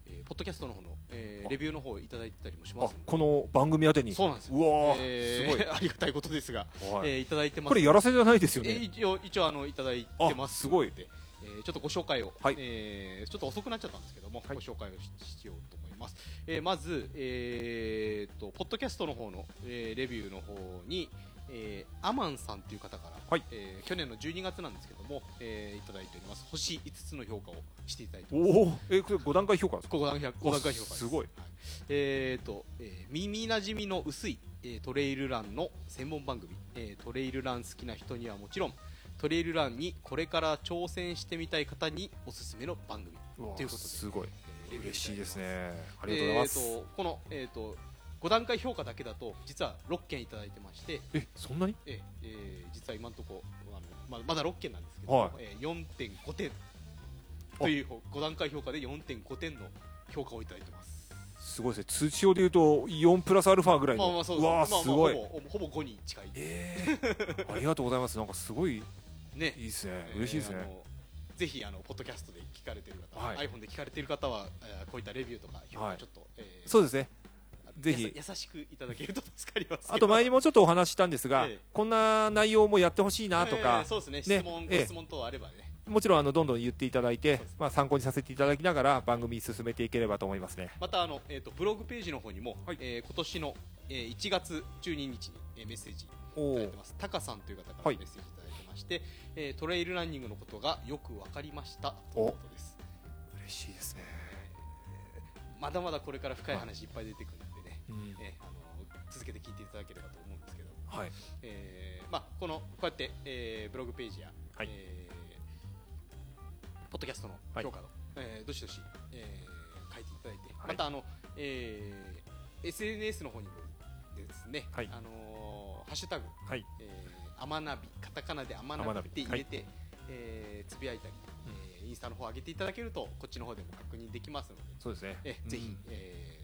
Speaker 1: えーポッドキャストの方の、えー
Speaker 2: あ。
Speaker 1: レビューの方をいただいてたりもし
Speaker 2: あ
Speaker 1: ます。
Speaker 2: この番組宛てに。
Speaker 1: そうなんです。よ
Speaker 2: うわー。
Speaker 1: えー
Speaker 2: すごい。
Speaker 1: ありがたいことですが、
Speaker 2: はい。
Speaker 1: えーいただいてます。
Speaker 2: これやらせじゃないですよ
Speaker 1: えー
Speaker 2: ね。
Speaker 1: 一応一応あのいただいてます。
Speaker 2: あすごい。
Speaker 1: えーちょっとご紹介を、
Speaker 2: はい。
Speaker 1: えーちょっと遅くなっちゃったんですけども、
Speaker 2: はい。
Speaker 1: ご紹介をししようとます、えーまず、えー、とポッドキャストの方の、えーレビューの方に、えーアマンさんという方から、
Speaker 2: はい。
Speaker 1: えー去年の12月なんですけども、えーいただいております。星5つの評価をしていただいて
Speaker 2: おおえこれ5段階評価ですか
Speaker 1: ？5段階5段階評価です。
Speaker 2: ごい。
Speaker 1: えーと、えー耳なじみの薄い、えートレイルランの専門番組、えートレイルラン好きな人にはもちろんトレイルランにこれから挑戦してみたい方におすすめの番組ということで。す
Speaker 2: ごい。
Speaker 1: えー
Speaker 2: 嬉しいですね。ありがとうございます、
Speaker 1: えーとこの、えー、と5段階評価だけだと実は6件いただいてまして、
Speaker 2: えそんなに？
Speaker 1: えーえー実は今のところあのままだ6件なんですけど、
Speaker 2: はい。
Speaker 1: えー4.5点という5段階評価で4.5点の評価をいただいてます。
Speaker 2: すごいですね。通知表でいうと4プラスアルファぐらいの、
Speaker 1: まあまあそう
Speaker 2: わあ
Speaker 1: まあまあ
Speaker 2: すごい、
Speaker 1: ほぼほぼ5に近い。
Speaker 2: ありがとうございます。なんかすごい
Speaker 1: ね。
Speaker 2: いいですね。
Speaker 1: えー
Speaker 2: 嬉しいですね、
Speaker 1: ぜひあのポッドキャストで聞かれてる方、
Speaker 2: はい。
Speaker 1: iPhone で聞かれてる方は、えーこういったレビューとか評
Speaker 2: はい。
Speaker 1: 価ちょっと、えー
Speaker 2: そうですね。ぜひ。
Speaker 1: 優しくいただけると助かります
Speaker 2: あと前にもちょっとお話ししたんですが、
Speaker 1: ええ。
Speaker 2: こんな内容もやってほしいなとか、
Speaker 1: えーそうですね。
Speaker 2: ね
Speaker 1: 質問、
Speaker 2: ええ。
Speaker 1: ご質問等あればね。
Speaker 2: もちろんあのどんどん言っていただいて、まあ、参考にさせていただきながら番組進めていければと思いますね。
Speaker 1: またあの、えー、とブログページの方にも、えー今年の、えー1月12日に、えーメッセージいただいてます。タカさんという方からメッセージいただいてまして、えートレイルランニングのことがよく分かりました。ということです。
Speaker 2: 嬉しいですね。
Speaker 1: まだまだこれから深い話いっぱい出てくるんでね、
Speaker 2: うん。
Speaker 1: えーあの続けて聞いていただければと思うんですけど、
Speaker 2: はい。
Speaker 1: えーまあ、このこうやって、えーブログページや、
Speaker 2: はい。
Speaker 1: えーポッドキャストの評価の、えーどしどし、えー書いていただいて、
Speaker 2: はい。
Speaker 1: またあの、えー SNS の方にもですね、
Speaker 2: はい。
Speaker 1: あのーハッシュタグ、
Speaker 2: はい。
Speaker 1: えー、アマナビカタカナでアマナビって入れて、えーつぶやいたり、えーインスタの方上げていただけるとこっちの方でも確認できますので。
Speaker 2: そうですね。うん
Speaker 1: えぜひ、えー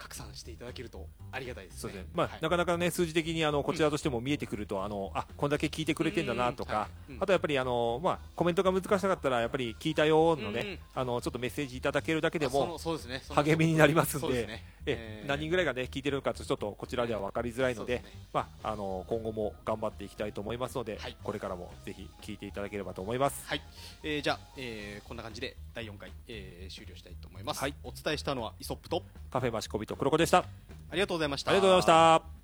Speaker 1: 拡散していただけるとありがたいですね。
Speaker 2: そうですね。まあ、
Speaker 1: はい。
Speaker 2: なかなかね数字的にあのこちらとしても見えてくると、あのあこんだけ聞いてくれてんだなとか、
Speaker 1: うんはい。うん。
Speaker 2: あとやっぱりあの、まあ、コメントが難しかったらやっぱり聞いたよのね、
Speaker 1: うんうん。
Speaker 2: あのちょっとメッセージいただけるだけでも
Speaker 1: そうですね。その
Speaker 2: 励みになりますんで
Speaker 1: ですね。
Speaker 2: え
Speaker 1: えー
Speaker 2: 何人ぐらいがね聞いてるのかちょっとこちらでは分かりづらいので、まあ、あの今後も頑張っていきたいと思いますので、これからもぜひ聞いていただければと思います。
Speaker 1: はい、えーじゃあ、えーこんな感じで第4回、えー終了したいと思います、お伝えしたのはイソップと
Speaker 2: カフェマシコビと黒子でした。
Speaker 1: ありがとうございました。
Speaker 2: ありがとうございました